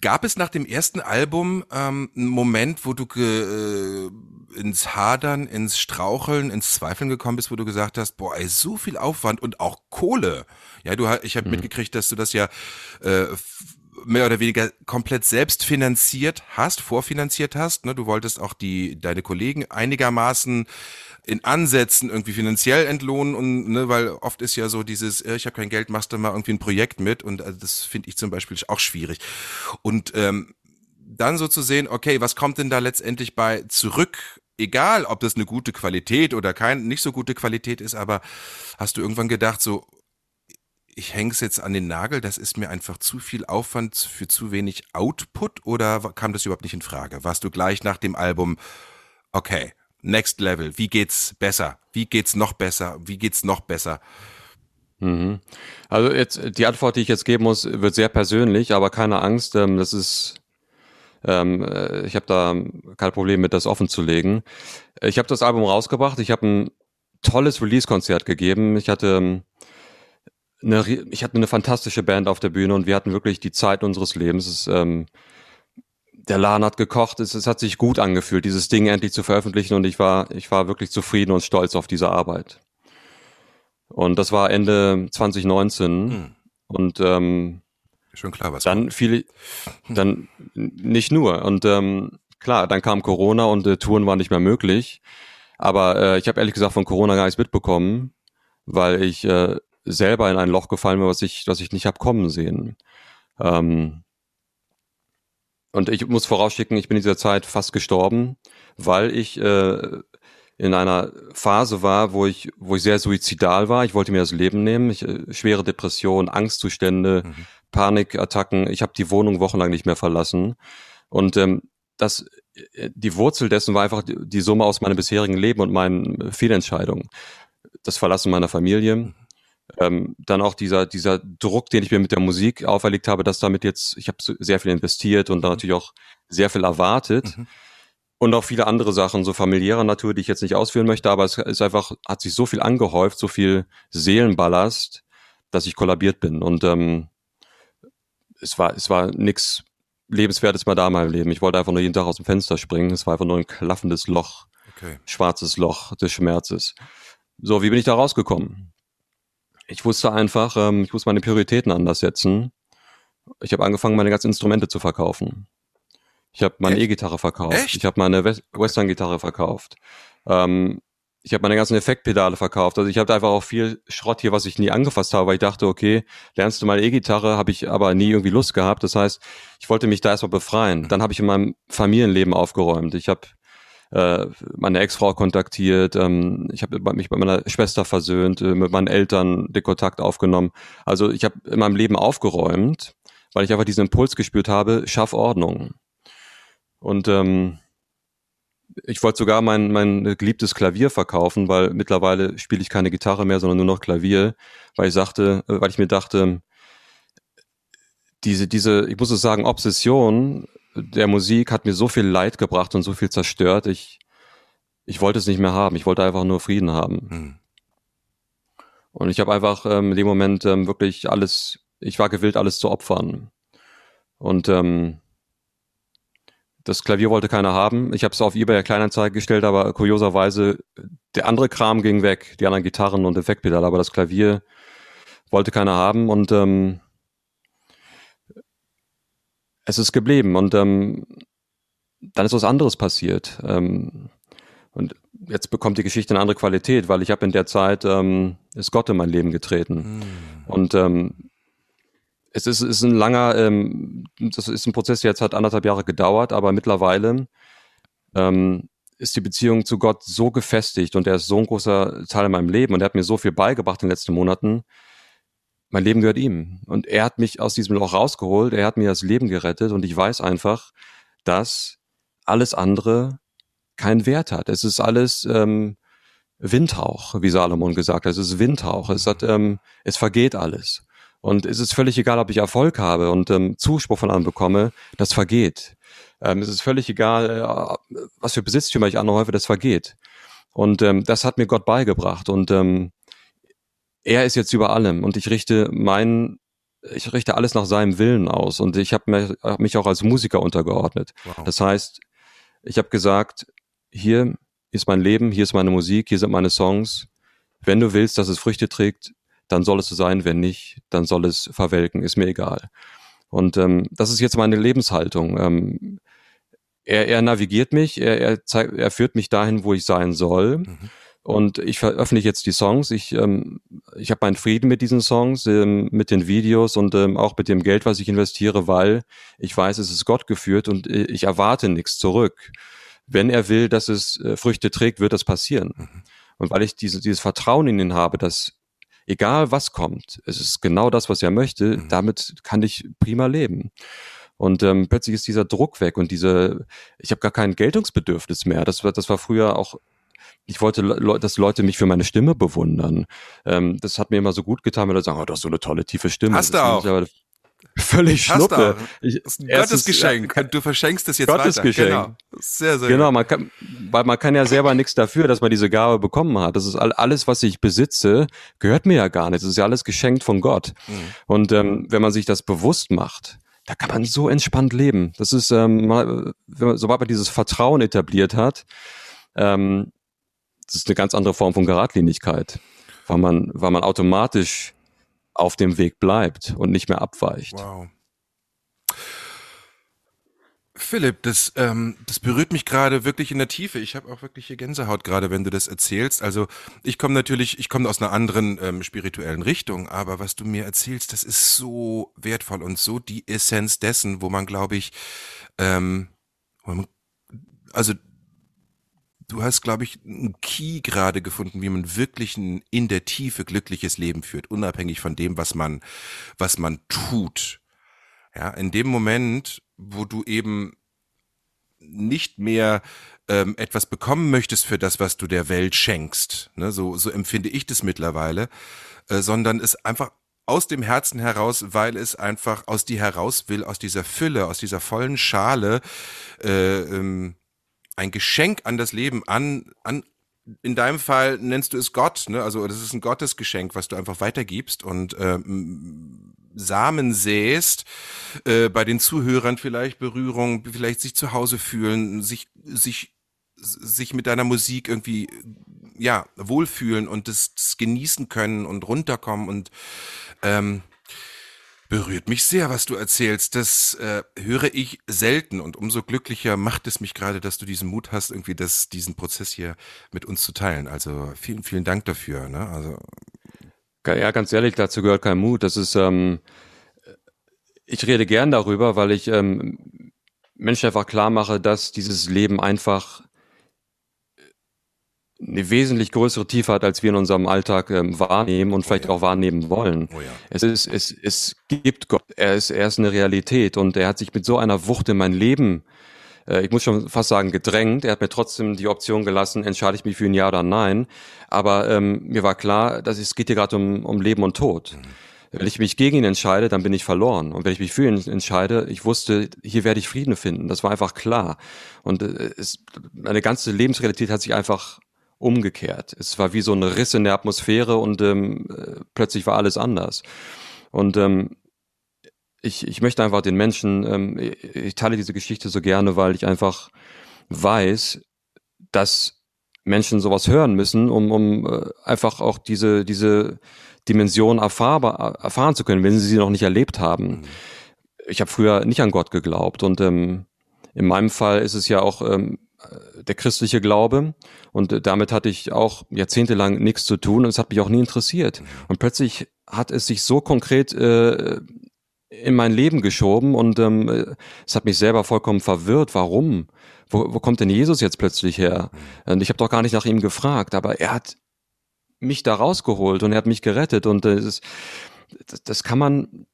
Gab es nach dem ersten Album ähm, einen Moment, wo du ge, äh, ins Hadern, ins Straucheln, ins Zweifeln gekommen bist, wo du gesagt hast, boah, ey, so viel Aufwand und auch Kohle. Ja, du, ich habe mitgekriegt, dass du das ja äh, mehr oder weniger komplett selbst finanziert hast, vorfinanziert hast. Ne? Du wolltest auch die deine Kollegen einigermaßen in Ansätzen irgendwie finanziell entlohnen und ne, weil oft ist ja so dieses, äh, ich habe kein Geld, machst du mal irgendwie ein Projekt mit und also das finde ich zum Beispiel auch schwierig. Und ähm, dann so zu sehen, okay, was kommt denn da letztendlich bei zurück? Egal, ob das eine gute Qualität oder kein nicht so gute Qualität ist, aber hast du irgendwann gedacht, so ich hänge es jetzt an den Nagel, das ist mir einfach zu viel Aufwand für zu wenig Output oder kam das überhaupt nicht in Frage? Warst du gleich nach dem Album, okay, next level, wie geht's besser? Wie geht's noch besser? Wie geht's noch besser? Mhm. Also jetzt die Antwort, die ich jetzt geben muss, wird sehr persönlich, aber keine Angst. Ähm, das ist, ähm, äh, ich habe da kein Problem mit, das offen zu legen. Ich habe das Album rausgebracht. Ich habe ein tolles Release-Konzert gegeben. Ich hatte ähm, eine, ich hatte eine fantastische Band auf der Bühne und wir hatten wirklich die Zeit unseres Lebens. Es, ähm, der Laden hat gekocht. Es, es hat sich gut angefühlt, dieses Ding endlich zu veröffentlichen und ich war, ich war wirklich zufrieden und stolz auf diese Arbeit. Und das war Ende 2019. Hm. Und ähm, Schon klar, was dann viele, dann nicht nur. Und ähm, klar, dann kam Corona und äh, Touren waren nicht mehr möglich. Aber äh, ich habe ehrlich gesagt von Corona gar nichts mitbekommen, weil ich äh, selber in ein Loch gefallen bin, was ich, was ich nicht hab kommen sehen. Ähm, und ich muss vorausschicken, ich bin in dieser Zeit fast gestorben, weil ich äh, in einer Phase war, wo ich, wo ich sehr suizidal war. Ich wollte mir das Leben nehmen. Ich, äh, schwere Depression, Angstzustände, Mhm. Panikattacken. Ich habe die Wohnung wochenlang nicht mehr verlassen. Und ähm, das, äh, die Wurzel dessen war einfach die, die Summe aus meinem bisherigen Leben und meinen äh, Fehlentscheidungen. Das Verlassen meiner Familie. Ähm, dann auch dieser, dieser Druck, den ich mir mit der Musik auferlegt habe, dass damit jetzt, ich habe sehr viel investiert und da natürlich auch sehr viel erwartet. Mhm. Und auch viele andere Sachen, so familiärer Natur, die ich jetzt nicht ausführen möchte, aber es ist einfach, hat sich so viel angehäuft, so viel Seelenballast, dass ich kollabiert bin. Und ähm, es war, es war nix Lebenswertes mehr da in meinem Leben. Ich wollte einfach nur jeden Tag aus dem Fenster springen. Es war einfach nur ein klaffendes Loch, Okay. schwarzes Loch des Schmerzes. So, wie bin ich da rausgekommen? Ich wusste einfach, ähm, ich muss meine Prioritäten anders setzen. Ich habe angefangen, meine ganzen Instrumente zu verkaufen. Ich habe meine? E-Gitarre verkauft. Echt? Ich habe meine Wes- Western-Gitarre verkauft. Ähm, ich habe meine ganzen Effektpedale verkauft. Also ich habe einfach auch viel Schrott hier, was ich nie angefasst habe, weil ich dachte, okay, lernst du mal E-Gitarre, habe ich aber nie irgendwie Lust gehabt. Das heißt, ich wollte mich da erstmal befreien. Dann habe ich in meinem Familienleben aufgeräumt. Ich habe äh, meine Ex-Frau kontaktiert, ähm, ich habe mich bei meiner Schwester versöhnt, äh, mit meinen Eltern den Kontakt aufgenommen. Also ich habe in meinem Leben aufgeräumt, weil ich einfach diesen Impuls gespürt habe, schaff Ordnung. Und ähm, ich wollte sogar mein, mein geliebtes Klavier verkaufen, weil mittlerweile spiele ich keine Gitarre mehr, sondern nur noch Klavier, weil ich sagte, äh, weil ich mir dachte, diese, diese, ich muss es sagen, Obsession der Musik hat mir so viel Leid gebracht und so viel zerstört. Ich, ich wollte es nicht mehr haben. Ich wollte einfach nur Frieden haben. Hm. Und ich habe einfach ähm, in dem Moment ähm, wirklich alles, ich war gewillt, alles zu opfern. Und ähm, das Klavier wollte keiner haben. Ich habe es auf eBay Kleinanzeige gestellt, aber kurioserweise der andere Kram ging weg, die anderen Gitarren und Effektpedale, aber das Klavier wollte keiner haben und ähm, es ist geblieben und ähm, dann ist was anderes passiert. Ähm, und jetzt bekommt die Geschichte eine andere Qualität, weil ich habe in der Zeit ähm, ist Gott in mein Leben getreten. Hm. Und ähm, es ist, ist ein langer, ähm, das ist ein Prozess, der jetzt hat anderthalb Jahre gedauert, aber mittlerweile ähm, ist die Beziehung zu Gott so gefestigt und er ist so ein großer Teil in meinem Leben und er hat mir so viel beigebracht in den letzten Monaten. Mein Leben gehört ihm. Und er hat mich aus diesem Loch rausgeholt, er hat mir das Leben gerettet und ich weiß einfach, dass alles andere keinen Wert hat. Es ist alles ähm, Windhauch, wie Salomon gesagt hat. Es ist Windhauch. Es hat, ähm, es vergeht alles. Und es ist völlig egal, ob ich Erfolg habe und ähm, Zuspruch von anderen bekomme, das vergeht. Ähm, es ist völlig egal, äh, was für Besitztümer ich anhäufe, das vergeht. Und ähm, das hat mir Gott beigebracht. Und ähm, er ist jetzt über allem. Und ich richte meinen ich richte alles nach seinem Willen aus und ich habe mich auch als Musiker untergeordnet. Wow. Das heißt, ich habe gesagt, hier ist mein Leben, hier ist meine Musik, hier sind meine Songs. Wenn du willst, dass es Früchte trägt, dann soll es so sein. Wenn nicht, dann soll es verwelken. Ist mir egal. Und ähm, das ist jetzt meine Lebenshaltung. Ähm, er, er navigiert mich, er, er, zeigt, er führt mich dahin, wo ich sein soll. Mhm. Und ich veröffentliche jetzt die Songs. Ich, ähm, ich habe meinen Frieden mit diesen Songs, ähm, mit den Videos und ähm, auch mit dem Geld, was ich investiere, weil ich weiß, es ist Gott geführt und äh, ich erwarte nichts zurück. Wenn er will, dass es äh, Früchte trägt, wird das passieren. Mhm. Und weil ich diese, dieses Vertrauen in ihn habe, dass egal was kommt, es ist genau das, was er möchte, mhm. damit kann ich prima leben. Und ähm, plötzlich ist dieser Druck weg und diese, ich habe gar kein Geltungsbedürfnis mehr. Das war, das war früher auch ich wollte, dass Leute mich für meine Stimme bewundern. Ähm, das hat mir immer so gut getan, wenn Leute sagen, oh, du hast so eine tolle, tiefe Stimme. Hast du auch. Völlig Hast schnuppe. Ich, das ist ein Gottesgeschenk. Du verschenkst es jetzt Gottesgeschenk. Genau. Sehr, sehr Genau, man kann, weil man kann ja selber nichts dafür, dass man diese Gabe bekommen hat. Das ist alles, was ich besitze, gehört mir ja gar nicht. Das ist ja alles geschenkt von Gott. Mhm. Und ähm, wenn man sich das bewusst macht, da kann man so entspannt leben. Das ist, ähm, man, sobald man dieses Vertrauen etabliert hat, ähm, das ist eine ganz andere Form von Geradlinigkeit, weil man, weil man automatisch auf dem Weg bleibt und nicht mehr abweicht. Wow. Philipp, das, ähm, das berührt mich gerade wirklich in der Tiefe. Ich habe auch wirklich hier Gänsehaut gerade, wenn du das erzählst. Also ich komme natürlich, ich komme aus einer anderen ähm, spirituellen Richtung, aber was du mir erzählst, das ist so wertvoll und so die Essenz dessen, wo man, glaube ich, ähm, also du hast, glaube ich, einen Key gerade gefunden, wie man wirklich ein in der Tiefe glückliches Leben führt, unabhängig von dem, was man, was man tut. Ja, in dem Moment, wo du eben nicht mehr ähm, etwas bekommen möchtest für das, was du der Welt schenkst, ne, so, so empfinde ich das mittlerweile, äh, sondern es einfach aus dem Herzen heraus, weil es einfach aus dir heraus will, aus dieser Fülle, aus dieser vollen Schale, äh, ähm, ein Geschenk an das Leben, an, an, in deinem Fall nennst du es Gott, ne? Also das ist ein Gottesgeschenk, was du einfach weitergibst und ähm, Samen säst, äh, bei den Zuhörern vielleicht Berührung, vielleicht sich zu Hause fühlen, sich, sich, sich mit deiner Musik irgendwie ja wohlfühlen und das, das genießen können und runterkommen und ähm, Berührt mich sehr, was du erzählst. Das äh, höre ich selten und umso glücklicher macht es mich gerade, dass du diesen Mut hast, irgendwie das, diesen Prozess hier mit uns zu teilen. Also vielen, vielen Dank dafür. Ne? Also ja, ganz ehrlich, dazu gehört kein Mut. Das ist, ähm, ich rede gern darüber, weil ich ähm, Menschen einfach klar mache, dass dieses Leben einfach eine wesentlich größere Tiefe hat, als wir in unserem Alltag ähm, wahrnehmen und vielleicht oh ja. auch wahrnehmen wollen. Oh ja. Es ist, es, es gibt Gott. Er ist, er ist eine Realität und er hat sich mit so einer Wucht in mein Leben, äh, ich muss schon fast sagen, gedrängt. Er hat mir trotzdem die Option gelassen, entscheide ich mich für ein Ja oder Nein. Aber ähm, mir war klar, dass es geht hier gerade um, um Leben und Tod. Mhm. Wenn ich mich gegen ihn entscheide, dann bin ich verloren. Und wenn ich mich für ihn entscheide, ich wusste, hier werde ich Frieden finden. Das war einfach klar. Und äh, es, meine ganze Lebensrealität hat sich einfach umgekehrt. Es war wie so ein Riss in der Atmosphäre und ähm, äh, plötzlich war alles anders. Und ähm, ich, ich möchte einfach den Menschen, ähm, ich teile diese Geschichte so gerne, weil ich einfach weiß, dass Menschen sowas hören müssen, um, um äh, einfach auch diese, diese Dimension erfahrbar, erfahren zu können, wenn sie sie noch nicht erlebt haben. Mhm. Ich habe früher nicht an Gott geglaubt und ähm, in meinem Fall ist es ja auch ähm, der christliche Glaube und damit hatte ich auch jahrzehntelang nichts zu tun und es hat mich auch nie interessiert. Und plötzlich hat es sich so konkret äh, in mein Leben geschoben und ähm, es hat mich selber vollkommen verwirrt. Warum? Wo, wo kommt denn Jesus jetzt plötzlich her? Und ich habe doch gar nicht nach ihm gefragt, aber er hat mich da rausgeholt und er hat mich gerettet und äh, das, das kann man,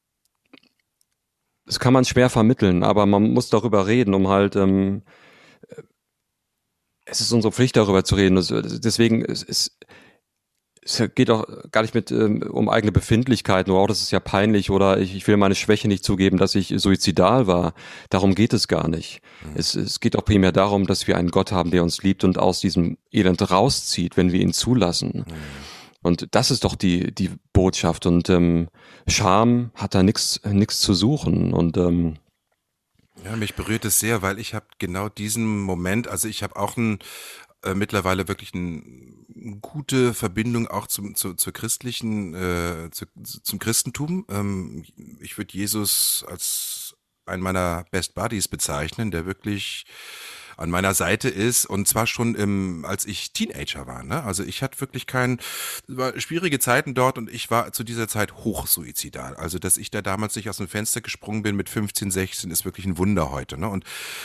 das kann man schwer vermitteln, aber man muss darüber reden, um halt, ähm, es ist unsere Pflicht, darüber zu reden. Deswegen, es, es, es geht auch gar nicht mit ähm, um eigene Befindlichkeiten auch das ist ja peinlich oder ich, ich will meine Schwäche nicht zugeben, dass ich suizidal war. Darum geht es gar nicht. Mhm. Es, es geht auch primär darum, dass wir einen Gott haben, der uns liebt und aus diesem Elend rauszieht, wenn wir ihn zulassen. Mhm. Und das ist doch die die Botschaft. Und ähm, Scham hat da nichts nichts zu suchen. Und ähm, ja, mich berührt es sehr, weil ich habe genau diesen Moment, also ich habe auch ein, äh, mittlerweile wirklich eine gute Verbindung auch zum, zu, zur christlichen, äh, zu, zum Christentum. Ähm, ich würde Jesus als einen meiner Best Buddies bezeichnen, der wirklich an meiner Seite ist und zwar schon im, als ich Teenager war. Ne? Also ich hatte wirklich kein, war schwierige Zeiten dort und ich war zu dieser Zeit hochsuizidal. Also dass ich da damals nicht aus dem Fenster gesprungen bin mit 15, 16 ist wirklich ein Wunder heute. Ne? Und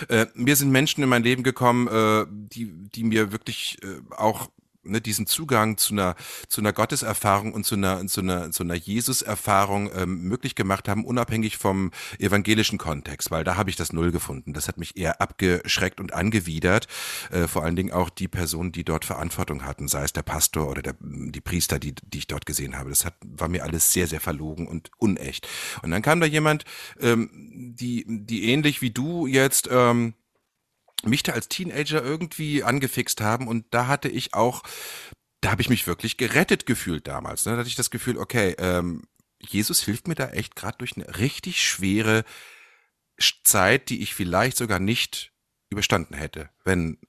äh, mir sind Menschen in mein Leben gekommen, äh, die, die mir wirklich äh, auch ne, diesen Zugang zu einer zu einer Gotteserfahrung und zu einer zu einer zu einer Jesus-Erfahrung ähm, möglich gemacht haben, unabhängig vom evangelischen Kontext, weil da habe ich das Null gefunden. Das hat mich eher abgeschreckt und angewidert. Äh, vor allen Dingen auch die Personen, die dort Verantwortung hatten, sei es der Pastor oder der, die Priester, die die ich dort gesehen habe. Das hat war mir alles sehr sehr verlogen und unecht. Und dann kam da jemand, ähm, die die ähnlich wie du jetzt ähm, mich da als Teenager irgendwie angefixt haben und da hatte ich auch, da habe ich mich wirklich gerettet gefühlt damals. Ne? Da hatte ich das Gefühl, okay, ähm, Jesus hilft mir da echt gerade durch eine richtig schwere Zeit, die ich vielleicht sogar nicht überstanden hätte, wenn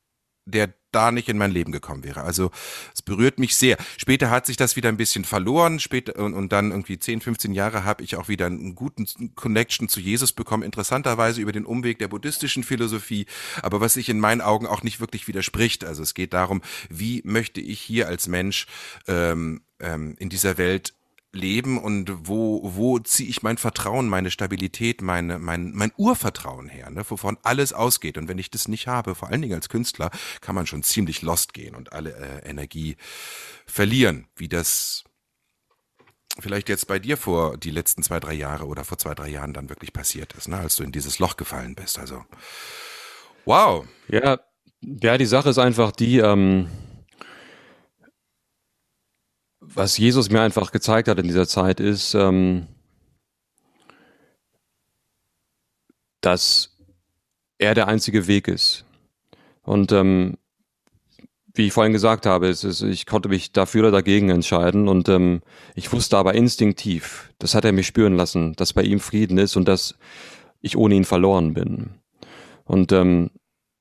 der da nicht in mein Leben gekommen wäre. Also es berührt mich sehr. Später hat sich das wieder ein bisschen verloren. Später und, und dann irgendwie 10, 15 Jahre habe ich auch wieder einen guten Connection zu Jesus bekommen. Interessanterweise über den Umweg der buddhistischen Philosophie, aber was sich in meinen Augen auch nicht wirklich widerspricht. Also es geht darum, wie möchte ich hier als Mensch ähm, ähm, in dieser Welt leben und wo, wo ziehe ich mein Vertrauen, meine Stabilität, meine, mein, mein Urvertrauen her, ne, wovon alles ausgeht. Und wenn ich das nicht habe, vor allen Dingen als Künstler, kann man schon ziemlich lost gehen und alle äh, Energie verlieren, wie das vielleicht jetzt bei dir vor die letzten zwei, drei Jahre oder vor zwei, drei Jahren dann wirklich passiert ist, ne, als du in dieses Loch gefallen bist. Also, wow. Ja, ja, die Sache ist einfach die, ähm, was Jesus mir einfach gezeigt hat in dieser Zeit ist, ähm, dass er der einzige Weg ist. Und ähm, wie ich vorhin gesagt habe, ist, ich konnte mich dafür oder dagegen entscheiden und ähm, ich wusste aber instinktiv, das hat er mich spüren lassen, dass bei ihm Frieden ist und dass ich ohne ihn verloren bin. Und ähm,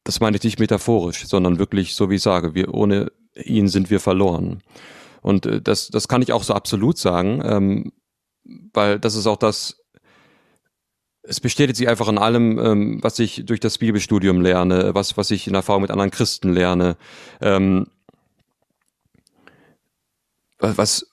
das meine ich nicht metaphorisch, sondern wirklich so wie ich sage, wir ohne ihn sind wir verloren. Und äh, das, das kann ich auch so absolut sagen, ähm, weil das ist auch das, es bestätigt sich einfach in allem, ähm, was ich durch das Bibelstudium lerne, was, was ich in Erfahrung mit anderen Christen lerne. Ähm, was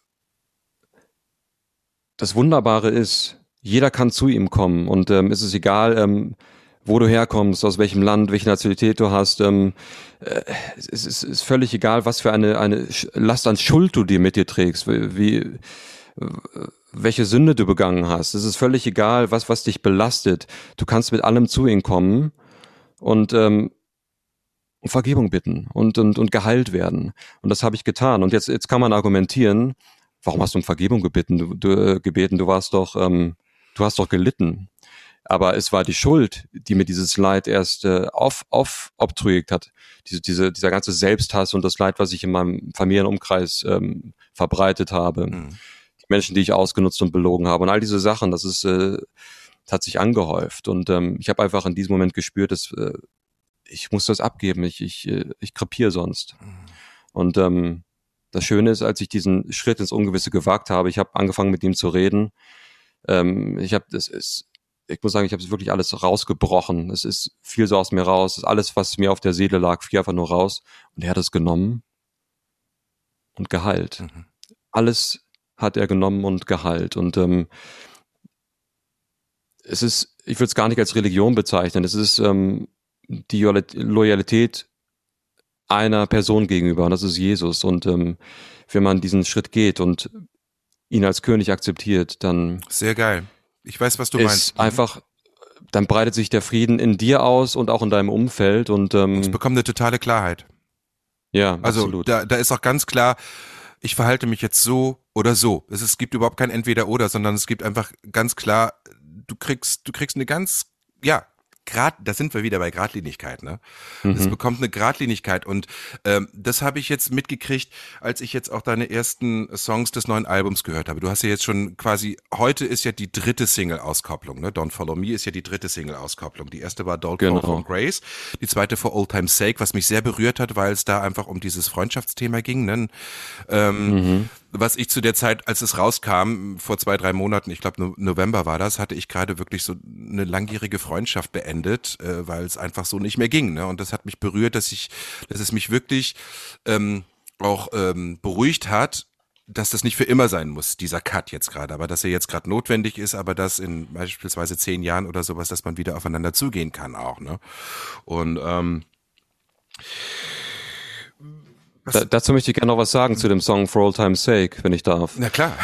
das Wunderbare ist, jeder kann zu ihm kommen und ähm, es ist egal, ähm, wo du herkommst, aus welchem Land, welche Nationalität du hast. Ähm, äh, es, ist, ist völlig egal, was für eine, eine Last an Schuld du dir mit dir trägst, wie, welche Sünde du begangen hast. Es ist völlig egal, was, was dich belastet. Du kannst mit allem zu ihm kommen und ähm, um Vergebung bitten und, und, und geheilt werden. Und das habe ich getan. Und jetzt, jetzt kann man argumentieren, warum hast du um Vergebung gebeten? Du, du, äh, gebeten? du warst doch, ähm, du hast doch gelitten. Aber es war die Schuld, die mir dieses Leid erst äh, auf, auf obtruiert hat. Diese, diese, dieser ganze Selbsthass und das Leid, was ich in meinem Familienumkreis ähm, verbreitet habe. Mhm. Die Menschen, die ich ausgenutzt und belogen habe. Und all diese Sachen, das ist, äh, das hat sich angehäuft. Und ähm, ich habe einfach in diesem Moment gespürt, dass äh, ich muss das abgeben. Ich, ich, äh, ich krepiere sonst. Mhm. Und ähm, das Schöne ist, als ich diesen Schritt ins Ungewisse gewagt habe, ich habe angefangen mit ihm zu reden. Ähm, ich habe, das ist, ich muss sagen, ich habe wirklich alles rausgebrochen. Es ist viel so aus mir raus. Es ist alles, was mir auf der Seele lag, fiel einfach nur raus. Und er hat es genommen und geheilt. Mhm. Alles hat er genommen und geheilt. Und ähm, es ist, ich würde es gar nicht als Religion bezeichnen. Es ist ähm, die Loyalität einer Person gegenüber, und das ist Jesus. Und ähm, wenn man diesen Schritt geht und ihn als König akzeptiert, dann Sehr geil. Ich weiß, was du ist meinst. einfach, dann breitet sich der Frieden in dir aus und auch in deinem Umfeld und ähm, Es bekommt eine totale Klarheit. ja, Also absolut. da, da ist auch ganz klar, ich verhalte mich jetzt so oder so. Es, es gibt überhaupt kein Entweder-Oder, sondern es gibt einfach ganz klar, du kriegst, du kriegst eine ganz, ja, Grad, da sind wir wieder bei Gradlinigkeit, ne? Es Mhm. bekommt eine Gradlinigkeit und ähm, das habe ich jetzt mitgekriegt, als ich jetzt auch deine ersten Songs des neuen Albums gehört habe. Du hast ja jetzt schon quasi, heute ist ja die dritte Single-Auskopplung, ne? Don't Follow Me ist ja die dritte Single-Auskopplung. Die erste war Don't Genau. Fall from Grace, die zweite For Old Time's Sake, was mich sehr berührt hat, weil es da einfach um dieses Freundschaftsthema ging. Ne? Ähm, Mhm. Was ich zu der Zeit, als es rauskam, vor zwei, drei Monaten, ich glaube no November war das, hatte ich gerade wirklich so eine langjährige Freundschaft beendet, äh, weil es einfach so nicht mehr ging. Ne? Und das hat mich berührt, dass ich, dass es mich wirklich ähm, auch ähm, beruhigt hat, dass das nicht für immer sein muss, dieser Cut jetzt gerade, aber dass er jetzt gerade notwendig ist, aber dass in beispielsweise zehn Jahren oder sowas, dass man wieder aufeinander zugehen kann auch. Ne? Und ähm, Da, dazu möchte ich gerne noch was sagen zu dem Song For All Time's Sake, wenn ich darf. Na klar.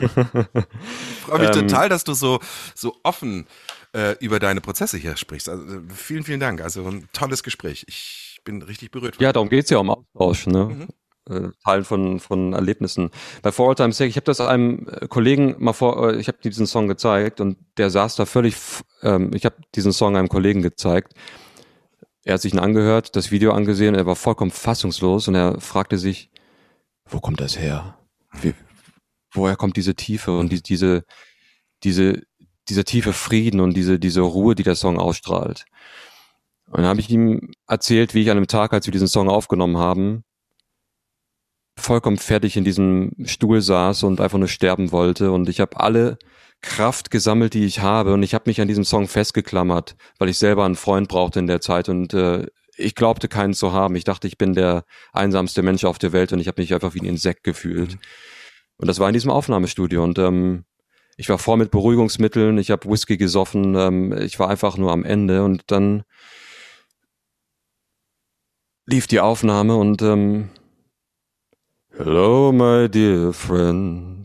ich freue mich Ähm, total, dass du so, so offen äh, über deine Prozesse hier sprichst. Also, vielen, vielen Dank. Also ein tolles Gespräch. Ich bin richtig berührt. Ja, darum geht's ja um Austausch, ne? Mhm. Äh, Teilen von, von Erlebnissen. Bei For All Time's Sake, ich habe das einem äh, Kollegen mal vor, äh, ich habe diesen Song gezeigt und der saß da völlig, ähm, ich habe diesen Song einem Kollegen gezeigt. Er hat sich ihn angehört, das Video angesehen, er war vollkommen fassungslos und er fragte sich, wo kommt das her? Wie, woher kommt diese Tiefe und die, diese, diese, dieser tiefe Frieden und diese, diese Ruhe, die der Song ausstrahlt? Und dann habe ich ihm erzählt, wie ich an dem Tag, als wir diesen Song aufgenommen haben, vollkommen fertig in diesem Stuhl saß und einfach nur sterben wollte. Und ich habe alle Kraft gesammelt, die ich habe. Und ich habe mich an diesem Song festgeklammert, weil ich selber einen Freund brauchte in der Zeit. Und äh, ich glaubte, keinen zu haben. Ich dachte, ich bin der einsamste Mensch auf der Welt und ich habe mich einfach wie ein Insekt gefühlt. Und das war in diesem Aufnahmestudio. Und ähm, ich war voll mit Beruhigungsmitteln, ich habe Whisky gesoffen, ähm, ich war einfach nur am Ende. Und dann lief die Aufnahme und ähm, Hello, my dear friend.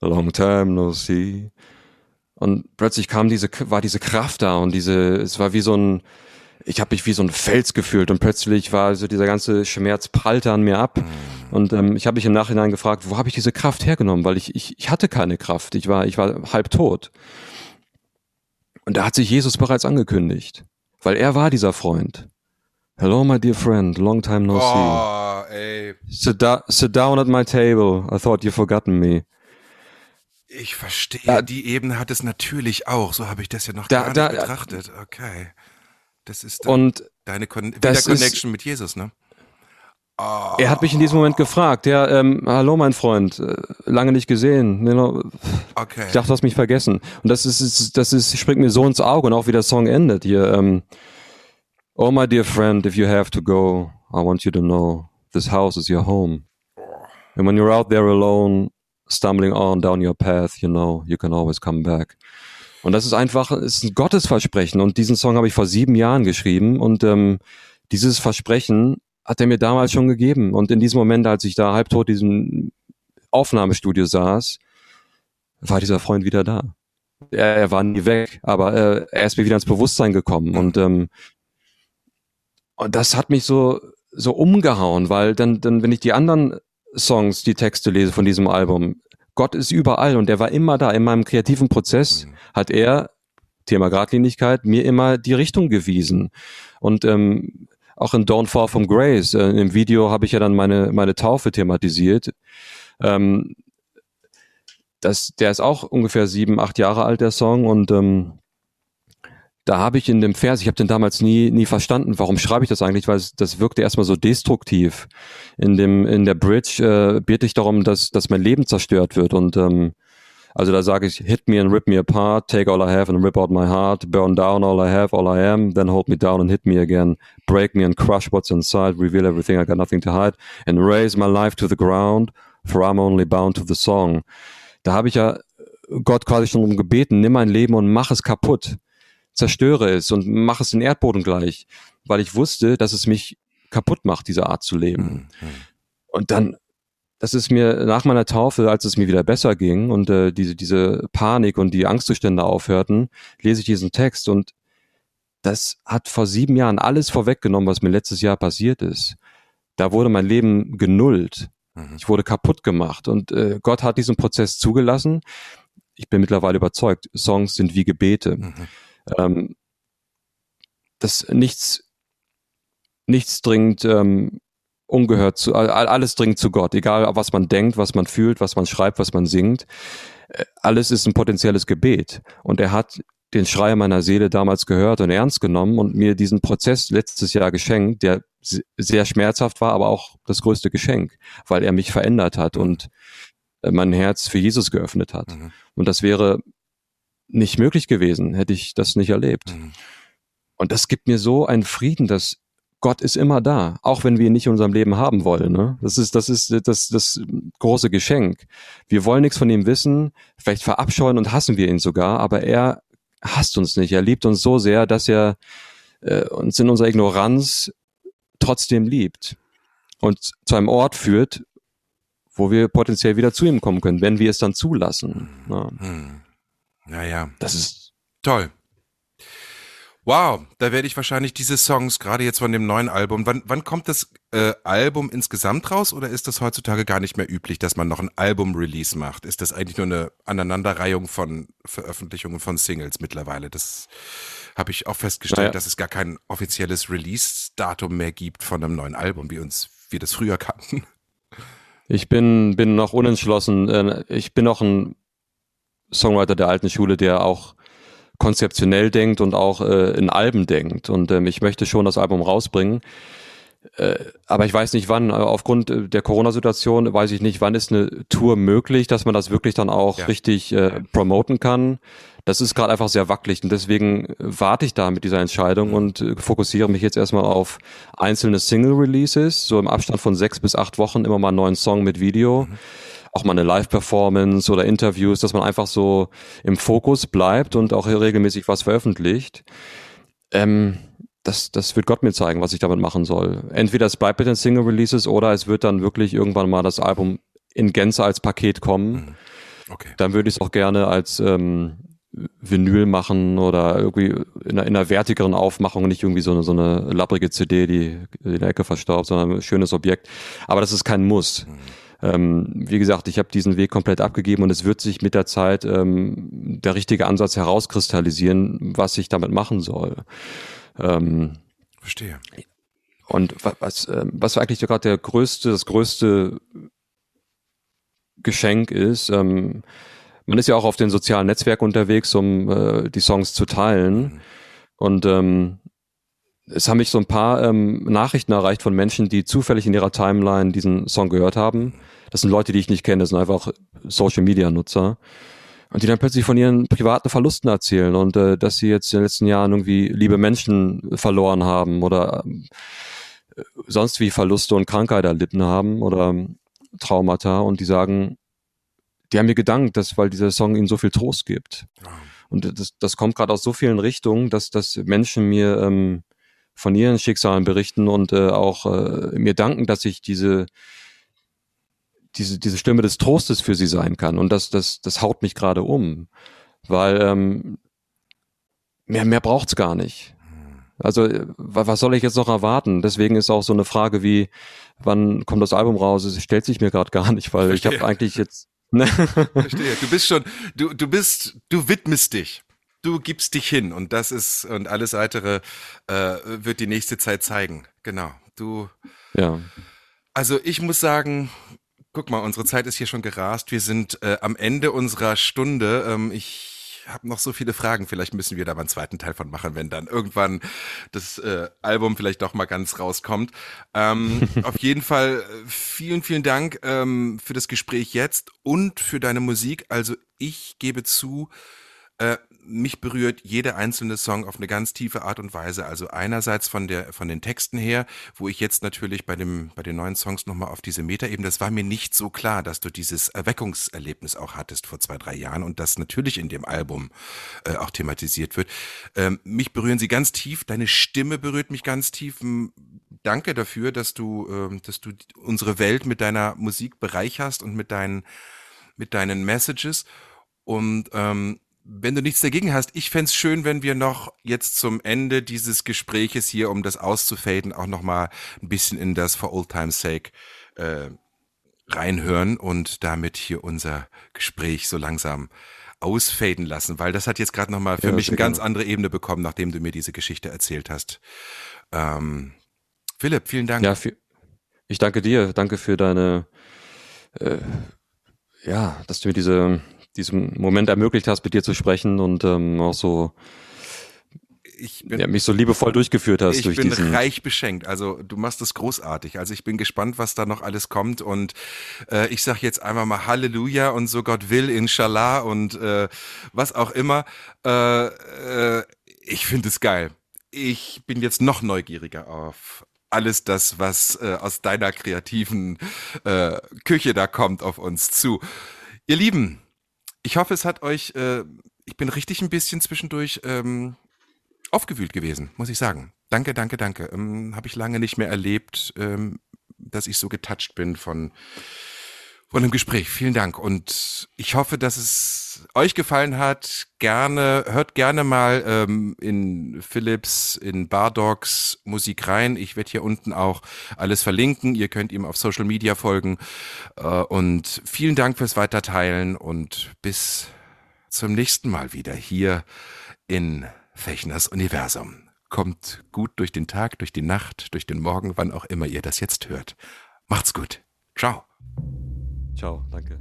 A long time no see. Und plötzlich kam diese, war diese Kraft da und diese, es war wie so ein, ich habe mich wie so ein Fels gefühlt und plötzlich war so dieser ganze Schmerz prallte an mir ab. Und ähm, ich habe mich im Nachhinein gefragt, wo habe ich diese Kraft hergenommen? Weil ich, ich, ich hatte keine Kraft. Ich war, ich war halb tot. Und da hat sich Jesus bereits angekündigt. Weil er war dieser Freund. Hello, my dear friend. Long time no see. Oh, ey. Sit, da sit down at my table. I thought you'd forgotten me. Ich verstehe. Ja. Die Ebene hat es natürlich auch. So habe ich das ja noch Da- gar da- nicht betrachtet. Okay. Das ist Und deine Con das wieder ist- Connection mit Jesus, ne? Oh, er hat mich in diesem Moment gefragt, ja, ähm, hallo mein Freund, äh, lange nicht gesehen. Know, okay. ich dachte, du hast mich vergessen. Und das ist, ist, das ist, springt mir so ins Auge und auch wie der Song endet hier. Ähm, oh my dear friend, if you have to go, I want you to know this house is your home. And when you're out there alone, stumbling on down your path, you know, you can always come back. Und das ist einfach, ist ein Gottesversprechen. Und diesen Song habe ich vor sieben Jahren geschrieben. Und ähm, dieses Versprechen hat er mir damals schon gegeben. Und in diesem Moment, als ich da halbtot in diesem Aufnahmestudio saß, war dieser Freund wieder da. Er, er war nie weg, aber äh, er ist mir wieder ins Bewusstsein gekommen. Und, ähm, und das hat mich so, so umgehauen, weil dann, dann, wenn ich die anderen Songs, die Texte lese von diesem Album, Gott ist überall und der war immer da. In meinem kreativen Prozess hat er, Thema Gradlinigkeit, mir immer die Richtung gewiesen. Und ähm, auch in Don't Fall from Grace, äh, im Video habe ich ja dann meine, meine Taufe thematisiert. Ähm, das, der ist auch ungefähr sieben, acht Jahre alt, der Song. Und ähm, da habe ich in dem Vers, ich habe den damals nie, nie verstanden, warum schreibe ich das eigentlich, weil es, das wirkte erstmal so destruktiv. In dem, in der Bridge äh, bete ich darum, dass, dass mein Leben zerstört wird. Und ähm, also da sage ich, hit me and rip me apart, take all I have and rip out my heart, burn down all I have, all I am, then hold me down and hit me again, break me and crush what's inside, reveal everything I got nothing to hide, and raise my life to the ground, for I'm only bound to the song. Da habe ich ja Gott quasi schon um gebeten, nimm mein Leben und mach es kaputt, zerstöre es und mach es den Erdboden gleich, weil ich wusste, dass es mich kaputt macht, diese Art zu leben. Mhm. Und dann das ist mir nach meiner Taufe, als es mir wieder besser ging und äh, diese, diese Panik und die Angstzustände aufhörten, lese ich diesen Text und das hat vor sieben Jahren alles vorweggenommen, was mir letztes Jahr passiert ist. Da wurde mein Leben genullt. Mhm. Ich wurde kaputt gemacht und äh, Gott hat diesen Prozess zugelassen. Ich bin mittlerweile überzeugt, Songs sind wie Gebete. Mhm. Ähm, das nichts, nichts dringend ähm, ungehört zu, alles dringt zu Gott, egal was man denkt, was man fühlt, was man schreibt, was man singt. Äh, alles ist ein potenzielles Gebet. Und er hat den Schrei meiner Seele damals gehört und ernst genommen und mir diesen Prozess letztes Jahr geschenkt, der sehr schmerzhaft war, aber auch das größte Geschenk, weil er mich verändert hat und äh, mein Herz für Jesus geöffnet hat. Mhm. Und das wäre nicht möglich gewesen, hätte ich das nicht erlebt. Mhm. Und das gibt mir so einen Frieden, dass Gott ist immer da, auch wenn wir ihn nicht in unserem Leben haben wollen. Ne? Das ist das ist das das große Geschenk. Wir wollen nichts von ihm wissen, vielleicht verabscheuen und hassen wir ihn sogar, aber er hasst uns nicht. Er liebt uns so sehr, dass er äh, uns in unserer Ignoranz trotzdem liebt und zu einem Ort führt, wo wir potenziell wieder zu ihm kommen können, wenn wir es dann zulassen. Ne? Hm. Naja. Das ist toll. Wow, da werde ich wahrscheinlich diese Songs, gerade jetzt von dem neuen Album, wann, wann kommt das äh, Album insgesamt raus oder ist das heutzutage gar nicht mehr üblich, dass man noch ein Album-Release macht? Ist das eigentlich nur eine Aneinanderreihung von Veröffentlichungen von Singles mittlerweile? Das habe ich auch festgestellt, naja. dass es gar kein offizielles Release-Datum mehr gibt von einem neuen Album, wie uns wir das früher kannten. Ich bin, bin noch unentschlossen. Äh, ich bin noch ein Songwriter der alten Schule, der auch konzeptionell denkt und auch äh, in Alben denkt. Und ähm, ich möchte schon das Album rausbringen. Äh, aber ich weiß nicht wann. Aufgrund äh, der Corona-Situation weiß ich nicht, wann ist eine Tour möglich, dass man das wirklich dann auch ja. richtig äh, promoten kann. Das ist gerade einfach sehr wackelig und deswegen warte ich da mit dieser Entscheidung und äh, fokussiere mich jetzt erstmal auf einzelne Single-Releases, so im Abstand von sechs bis acht Wochen immer mal einen neuen Song mit Video. Mhm auch mal eine Live-Performance oder Interviews, dass man einfach so im Fokus bleibt und auch regelmäßig was veröffentlicht. Ähm, das, das wird Gott mir zeigen, was ich damit machen soll. Entweder es bleibt mit den Single-Releases oder es wird dann wirklich irgendwann mal das Album in Gänze als Paket kommen. Mhm. Okay. Dann würde ich es auch gerne als ähm, Vinyl machen oder irgendwie in einer, in einer wertigeren Aufmachung, nicht irgendwie so eine, so eine labbrige CD, die in der Ecke verstaubt, sondern ein schönes Objekt. Aber das ist kein Muss. Mhm ähm, wie gesagt, ich habe diesen Weg komplett abgegeben und es wird sich mit der Zeit ähm, der richtige Ansatz herauskristallisieren, was ich damit machen soll. Ähm, Verstehe. Und was, äh, was eigentlich gerade der größte, das größte Geschenk ist, ähm, man ist ja auch auf den sozialen Netzwerken unterwegs, um äh, die Songs zu teilen. Mhm. Und ähm, es haben mich so ein paar ähm, Nachrichten erreicht von Menschen, die zufällig in ihrer Timeline diesen Song gehört haben. Das sind Leute, die ich nicht kenne, das sind einfach Social Media Nutzer. Und die dann plötzlich von ihren privaten Verlusten erzählen und äh, dass sie jetzt in den letzten Jahren irgendwie liebe Menschen verloren haben oder äh, sonst wie Verluste und Krankheit erlitten haben oder äh, Traumata und die sagen, die haben mir gedankt, dass, weil dieser Song ihnen so viel Trost gibt. Und das, das kommt gerade aus so vielen Richtungen, dass, dass Menschen mir ähm, von ihren Schicksalen berichten und äh, auch äh, mir danken, dass ich diese diese diese Stimme des Trostes für sie sein kann und das das das haut mich gerade um, weil ähm, mehr mehr braucht's gar nicht. Also was soll ich jetzt noch erwarten? Deswegen ist auch so eine Frage wie, wann kommt das Album raus? Es stellt sich mir gerade gar nicht, weil Verstehe. ich habe eigentlich jetzt. Ne? Verstehe. Du bist schon, du du bist, du widmest dich du gibst dich hin und das ist und alles weitere äh, wird die nächste Zeit zeigen. Genau. Du. Ja. Also ich muss sagen, guck mal, unsere Zeit ist hier schon gerast. Wir sind äh, am Ende unserer Stunde. Ähm, ich habe noch so viele Fragen. Vielleicht müssen wir da mal einen zweiten Teil von machen, wenn dann irgendwann das äh, Album vielleicht doch mal ganz rauskommt. Ähm, auf jeden Fall äh, vielen, vielen Dank ähm, für das Gespräch jetzt und für deine Musik. Also ich gebe zu, äh, mich berührt jeder einzelne Song auf eine ganz tiefe Art und Weise. Also einerseits von der von den Texten her, wo ich jetzt natürlich bei dem bei den neuen Songs nochmal auf diese Metaebene, das war mir nicht so klar, dass du dieses Erweckungserlebnis auch hattest vor zwei drei Jahren und das natürlich in dem Album äh, auch thematisiert wird. Ähm, mich berühren sie ganz tief. Deine Stimme berührt mich ganz tief. danke dafür, dass du, ähm, dass du unsere Welt mit deiner Musik bereicherst und mit deinen, mit deinen Messages. Und ähm, wenn du nichts dagegen hast, ich fände schön, wenn wir noch jetzt zum Ende dieses Gespräches hier, um das auszufaden, auch noch mal ein bisschen in das For Old Time's Sake äh, reinhören und damit hier unser Gespräch so langsam ausfaden lassen, weil das hat jetzt gerade noch mal für Ja, mich eine ganz andere Ebene bekommen, nachdem du mir diese Geschichte erzählt hast. Ähm, Philipp, vielen Dank. Ja, ich danke dir, danke für deine, äh, ja, dass du mir diese, diesen Moment ermöglicht hast, mit dir zu sprechen und ähm, auch so ich bin ja, mich so liebevoll durchgeführt hast ich durch bin diesen. reich beschenkt. Also du machst es großartig. Also ich bin gespannt, was da noch alles kommt. Und äh, ich sag jetzt einmal mal Halleluja und so Gott will, Inshallah und äh, was auch immer. Äh, äh, ich finde es geil. Ich bin jetzt noch neugieriger auf alles das, was äh, aus deiner kreativen äh, Küche da kommt, auf uns zu. Ihr Lieben, ich hoffe, es hat euch, äh, ich bin richtig ein bisschen zwischendurch ähm, aufgewühlt gewesen, muss ich sagen. Danke, danke, danke. Ähm, Habe ich lange nicht mehr erlebt, ähm, dass ich so getoucht bin von, von dem Gespräch. Vielen Dank. Und ich hoffe, dass es euch gefallen hat. Gerne, hört gerne mal ähm, in Philips, in Bardogs Musik rein. Ich werde hier unten auch alles verlinken. Ihr könnt ihm auf Social Media folgen. Äh, und vielen Dank fürs Weiterteilen und bis zum nächsten Mal wieder hier in Fechners Universum. Kommt gut durch den Tag, durch die Nacht, durch den Morgen, wann auch immer ihr das jetzt hört. Macht's gut. Ciao. Ciao, danke.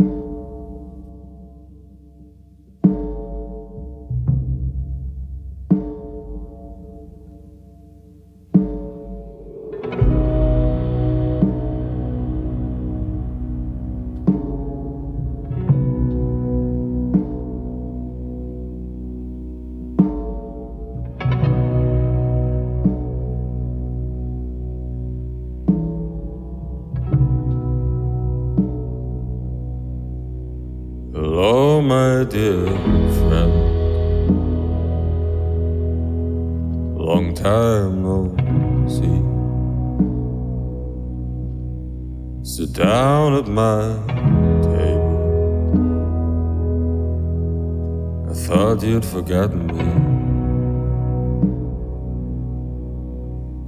My table. I thought you'd forgotten me.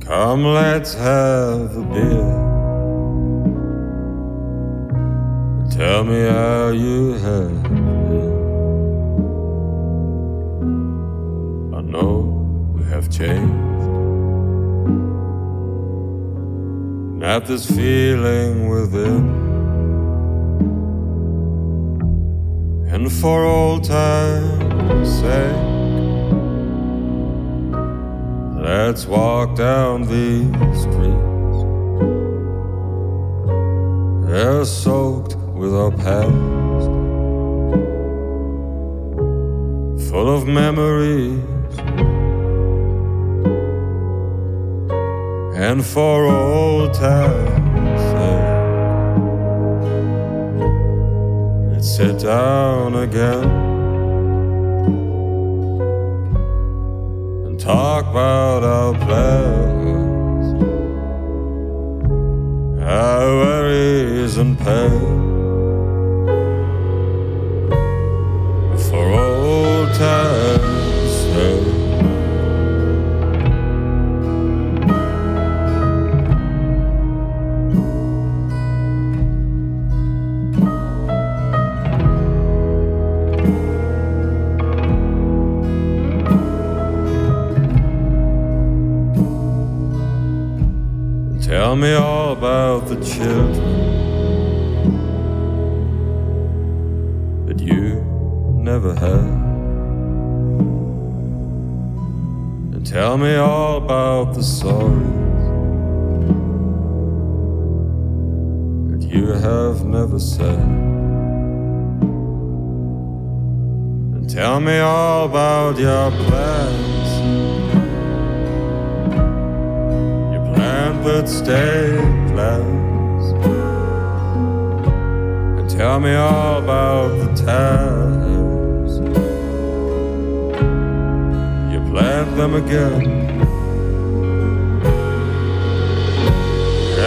Come, let's have a beer. Tell me how you have been. I know we have changed. Not this feeling within. And for old time's sake, let's walk down these streets. They're soaked with our past, full of memories. And for old time's down again and talk about our plans, our worries and pain. your plans. Your plan would stay plans. And tell me all about the times you planned them again.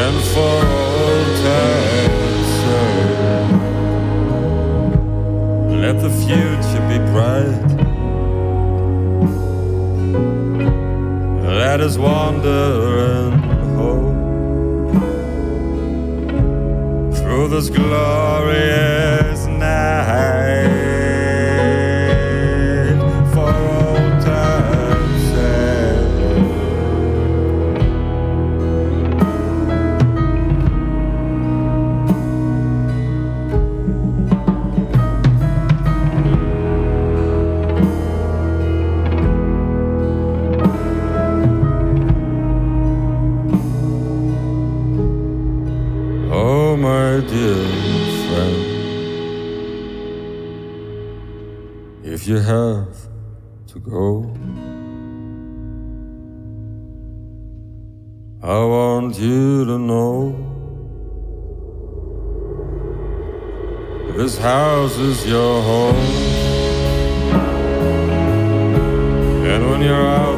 And for all time's let the future be bright. that is wandering home through this glorious night. This is your home. And when you're out,